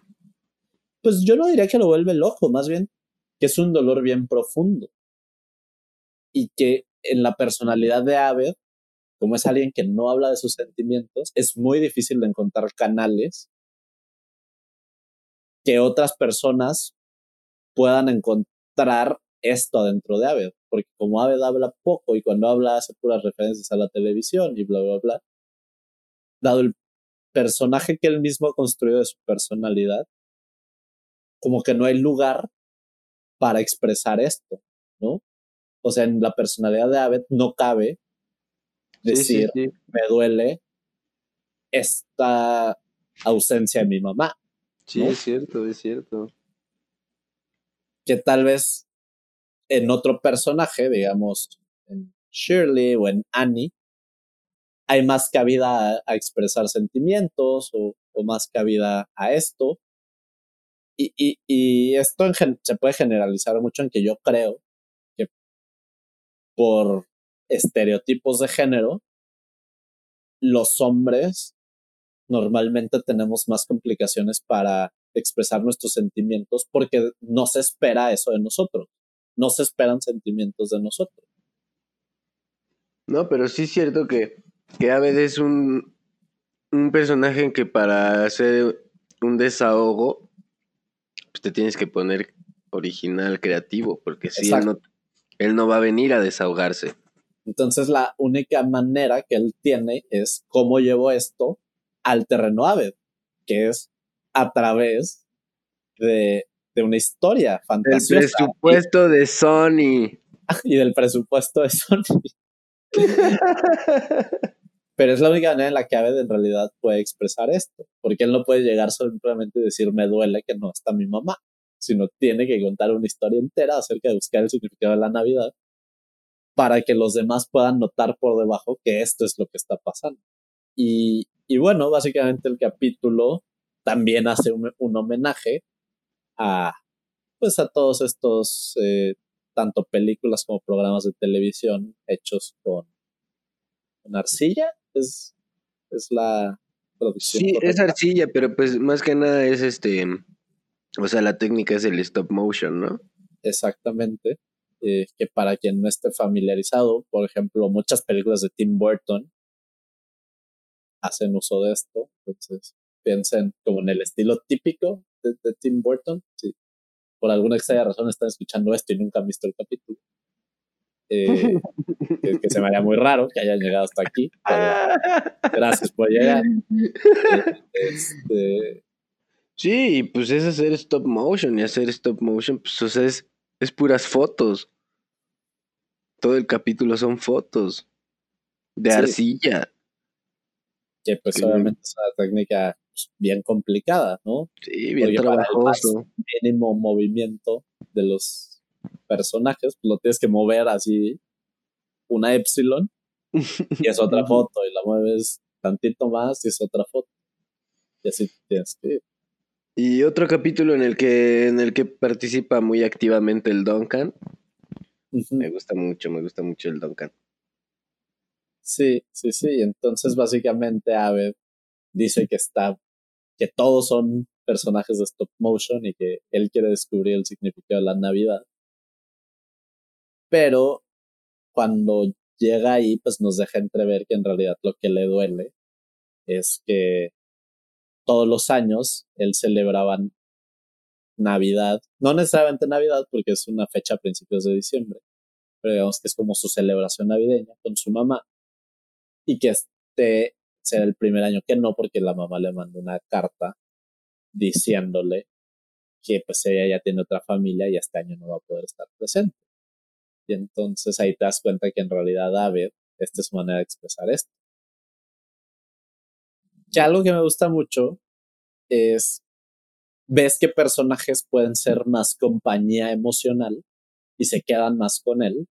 Pues yo no diría que lo vuelve loco, más bien que es un dolor bien profundo. Y que en la personalidad de Abed, como es alguien que no habla de sus sentimientos, es muy difícil de encontrar canales que otras personas puedan encontrar esto dentro de Aved, porque como Aved habla poco y cuando habla hace puras referencias a la televisión y bla, bla, bla, dado el personaje que él mismo ha construido de su personalidad, como que no hay lugar para expresar esto, ¿no? O sea, en la personalidad de Aved no cabe decir, me duele esta ausencia de mi mamá. Sí, es cierto, es cierto. Que tal vez en otro personaje, digamos, en Shirley o en Annie, hay más cabida a, expresar sentimientos o, más cabida a esto. Y, esto se puede generalizar mucho en que yo creo que por estereotipos de género, los hombres normalmente tenemos más complicaciones para expresar nuestros sentimientos porque no se espera eso de nosotros no se esperan sentimientos de nosotros. No, pero sí es cierto que que Abed es un, un personaje en que para hacer un desahogo, pues te tienes que poner original, creativo, porque si él no, él no va a venir a desahogarse. Entonces la única manera que él tiene es cómo llevo esto al terreno Aved, que es a través de, de una historia fantástica. El presupuesto de Sony. [laughs] Y del presupuesto de Sony. [laughs] Pero es la única manera en la que Aved en realidad puede expresar esto, porque él no puede llegar simplemente y decir me duele que no está mi mamá, sino tiene que contar una historia entera acerca de buscar el significado de la Navidad para que los demás puedan notar por debajo que esto es lo que está pasando. Y, y bueno, básicamente el capítulo también hace un, homenaje a, pues a todos estos, eh, tanto películas como programas de televisión hechos con, con arcilla, es, es la producción. Sí, es arcilla, pero pues más que nada es este, o sea, la técnica es el stop motion, ¿no? Exactamente. Eh, que para quien no esté familiarizado, por ejemplo, muchas películas de Tim Burton hacen uso de esto. Entonces, piensen como en el estilo típico de, Tim Burton. Si por alguna extraña razón están escuchando esto y nunca han visto el capítulo. [laughs] Eh, que, se me haría muy raro que hayan llegado hasta aquí. gracias por llegar. [laughs] Este, sí, pues es hacer stop motion y hacer stop motion, pues o sea, es, es puras fotos. Todo el capítulo son fotos de arcilla. Que pues obviamente es una técnica bien complicada, ¿no? Sí, bien trabajoso. el mínimo movimiento de los personajes, pues lo tienes que mover así una epsilon [laughs] y es otra foto y la mueves tantito más y es otra foto. Y así tienes que ir. Y otro capítulo en el que en el que participa muy activamente el Duncan me gusta mucho, me gusta mucho el Duncan. Sí, sí, sí. Entonces, básicamente, Aved dice que está, que todos son personajes de stop motion y que él quiere descubrir el significado de la Navidad. Pero cuando llega ahí, pues nos deja entrever que en realidad lo que le duele es que todos los años él celebraba Navidad, no necesariamente Navidad porque es una fecha a principios de diciembre, pero digamos que es como su celebración navideña con su mamá y que este sea el primer año que no porque la mamá le mandó una carta diciéndole que pues ella ya tiene otra familia y este año no va a poder estar presente. Y entonces ahí te das cuenta que en realidad David, esta es su manera de expresar esto. Que algo que me gusta mucho es ves que personajes pueden ser más compañía emocional y se quedan más con él,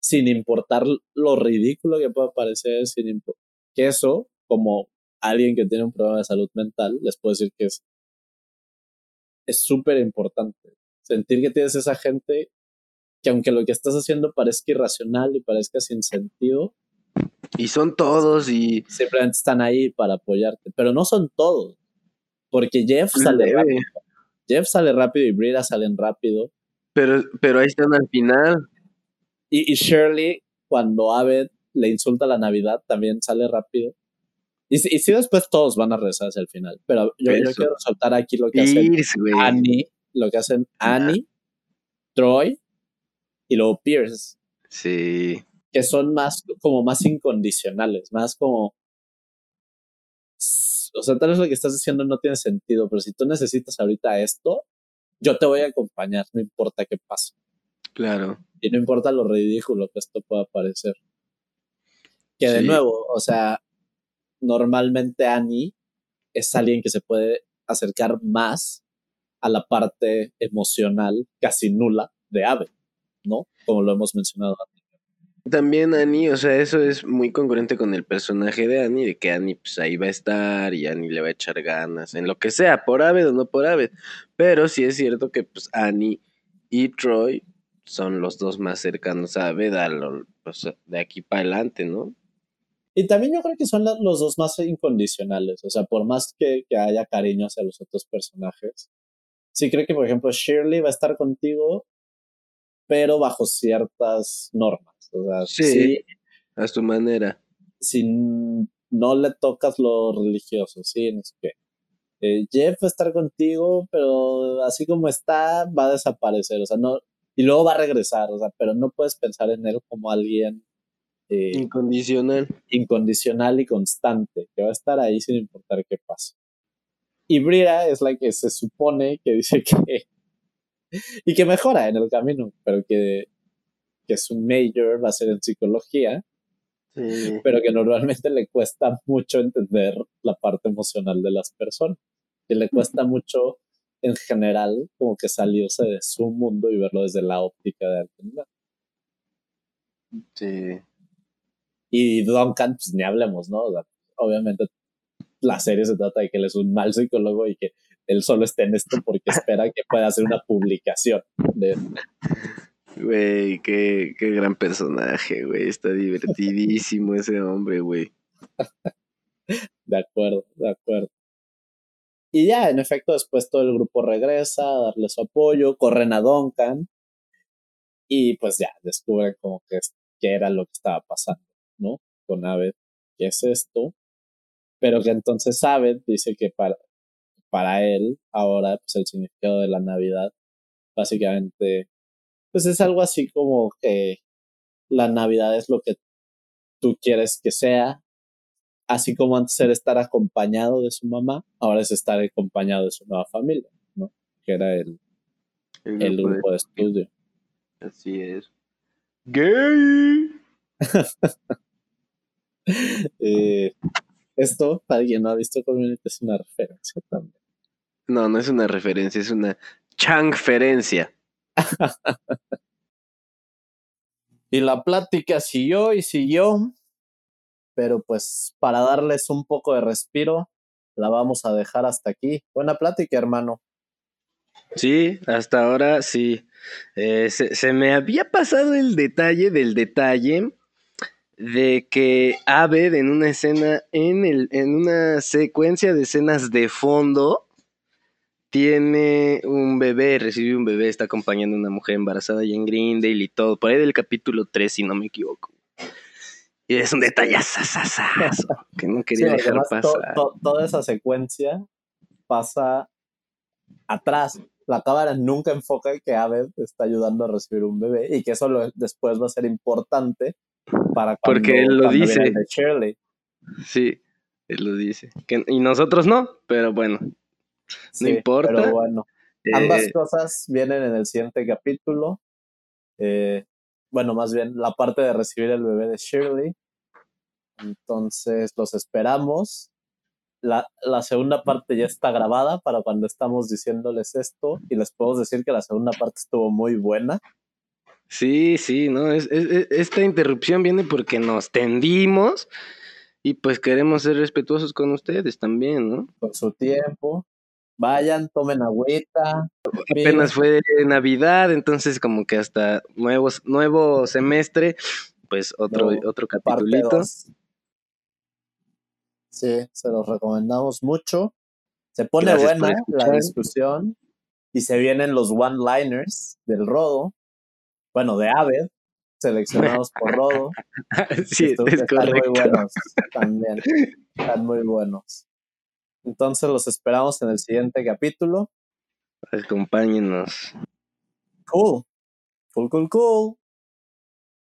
sin importar lo ridículo que pueda parecer, sin que eso, como alguien que tiene un problema de salud mental, les puedo decir que es es súper importante. Sentir que tienes esa gente que aunque lo que estás haciendo parezca irracional y parezca sin sentido. Y son todos y... Simplemente están ahí para apoyarte, pero no son todos. Porque Jeff sale rápido. Jeff sale rápido y Brida salen rápido. Pero, pero ahí están al final. Y, Shirley, cuando Abed le insulta la Navidad, también sale rápido. Y, y sí, después todos van a regresar hacia el final. Pero yo, quiero soltar aquí lo que hacen Annie, lo que hacen Annie, Troy y luego Pierce. Sí. Que son más, como más incondicionales, más como o sea, tal vez lo que estás diciendo no tiene sentido, pero si tú necesitas ahorita esto, yo te voy a acompañar, no importa qué pase. Claro. Y no importa lo ridículo que esto pueda parecer. Que de nuevo, o sea, normalmente Annie es alguien que se puede acercar más a la parte emocional casi nula de Ave, ¿no? Como lo hemos mencionado antes. También Annie, o sea, eso es muy congruente con el personaje de Annie, de que Annie pues ahí va a estar y Annie le va a echar ganas, en lo que sea, por Aved o no por Aved. Pero sí es cierto que pues Annie y Troy son los dos más cercanos a Aved, de aquí para adelante, ¿no? Y también yo creo que son los dos más incondicionales, o sea, por más que, que haya cariño hacia los otros personajes. Sí creo que, por ejemplo, Shirley va a estar contigo, pero bajo ciertas normas sí, a su manera. si no le tocas lo religioso, ¿sí? No sé qué. Eh, Jeff va a estar contigo, pero así como está, va a desaparecer, o sea, no, y luego va a regresar, o sea, pero no puedes pensar en él como alguien eh, incondicional. Incondicional y constante, que va a estar ahí sin importar qué pase. Y Brira es la que se supone que dice que. y que mejora en el camino, pero que, que su major va a ser en psicología. Pero que normalmente le cuesta mucho entender la parte emocional de las personas. Que le cuesta mucho, en general, como que salirse de su mundo y verlo desde la óptica de alguien Sí. Y Duncan, pues ni hablemos, ¿no? obviamente la serie se trata de que él es un mal psicólogo y que él solo esté en esto porque espera que pueda hacer una publicación de Güey, qué, qué gran personaje, güey. Está divertidísimo ese hombre, güey. de acuerdo, de acuerdo. Y ya, en efecto, después todo el grupo regresa a darle su apoyo, corren a Duncan y pues ya, descubren como que, que era lo que estaba pasando, ¿no? Con Aved, ¿qué es esto? pero que entonces Abed dice que para, para él ahora pues el significado de la Navidad básicamente pues es algo así como que la Navidad es lo que tú quieres que sea, así como antes era estar acompañado de su mamá, ahora es estar acompañado de su nueva familia, ¿no? Que era el, el, grupo, de... estudio. Así es. Gay. [laughs] eh, esto, para quien no ha visto Community, es una referencia también. No, no es una referencia, es una changferencia. [laughs] y la plática siguió y siguió, pero pues para darles un poco de respiro, la vamos a dejar hasta aquí. Buena plática, hermano. Sí, hasta ahora sí. Eh, se, me había pasado el detalle del detalle de que Abed en una escena, en, el, en una secuencia de escenas de fondo, tiene un bebé, recibe un bebé, está acompañando a una mujer embarazada y en Greendale y todo, por ahí del capítulo 3, si no me equivoco. Y es un detalle que no quería dejar pasar. toda esa secuencia pasa atrás. La cámara nunca enfoca que Abed está ayudando a recibir un bebé y que eso después va a ser importante porque él lo dice. Sí, él lo dice. y nosotros no, pero bueno. no importa. Pero bueno. Ambas eh, cosas vienen en el siguiente capítulo. Eh, bueno, más bien la parte de recibir el bebé de Shirley. Entonces los esperamos. La, la, segunda parte ya está grabada para cuando estamos diciéndoles esto y les puedo decir que la segunda parte estuvo muy buena. Sí, sí, no, es, esta interrupción viene porque nos tendimos y pues queremos ser respetuosos con ustedes también, ¿no? Por su tiempo. Vayan, tomen agüita. Apenas fue Navidad, entonces como que hasta nuevos, nuevo semestre, pues otro, otro capitulito. Sí, se los recomendamos mucho. Se pone buena la discusión y se vienen los one-liners del rodo bueno, de Aved, seleccionados por [laughs] Rodo. sí, es están muy buenos también. Están muy buenos. Entonces los esperamos en el siguiente capítulo. Acompáñenos. Cool. Cool, cool, cool.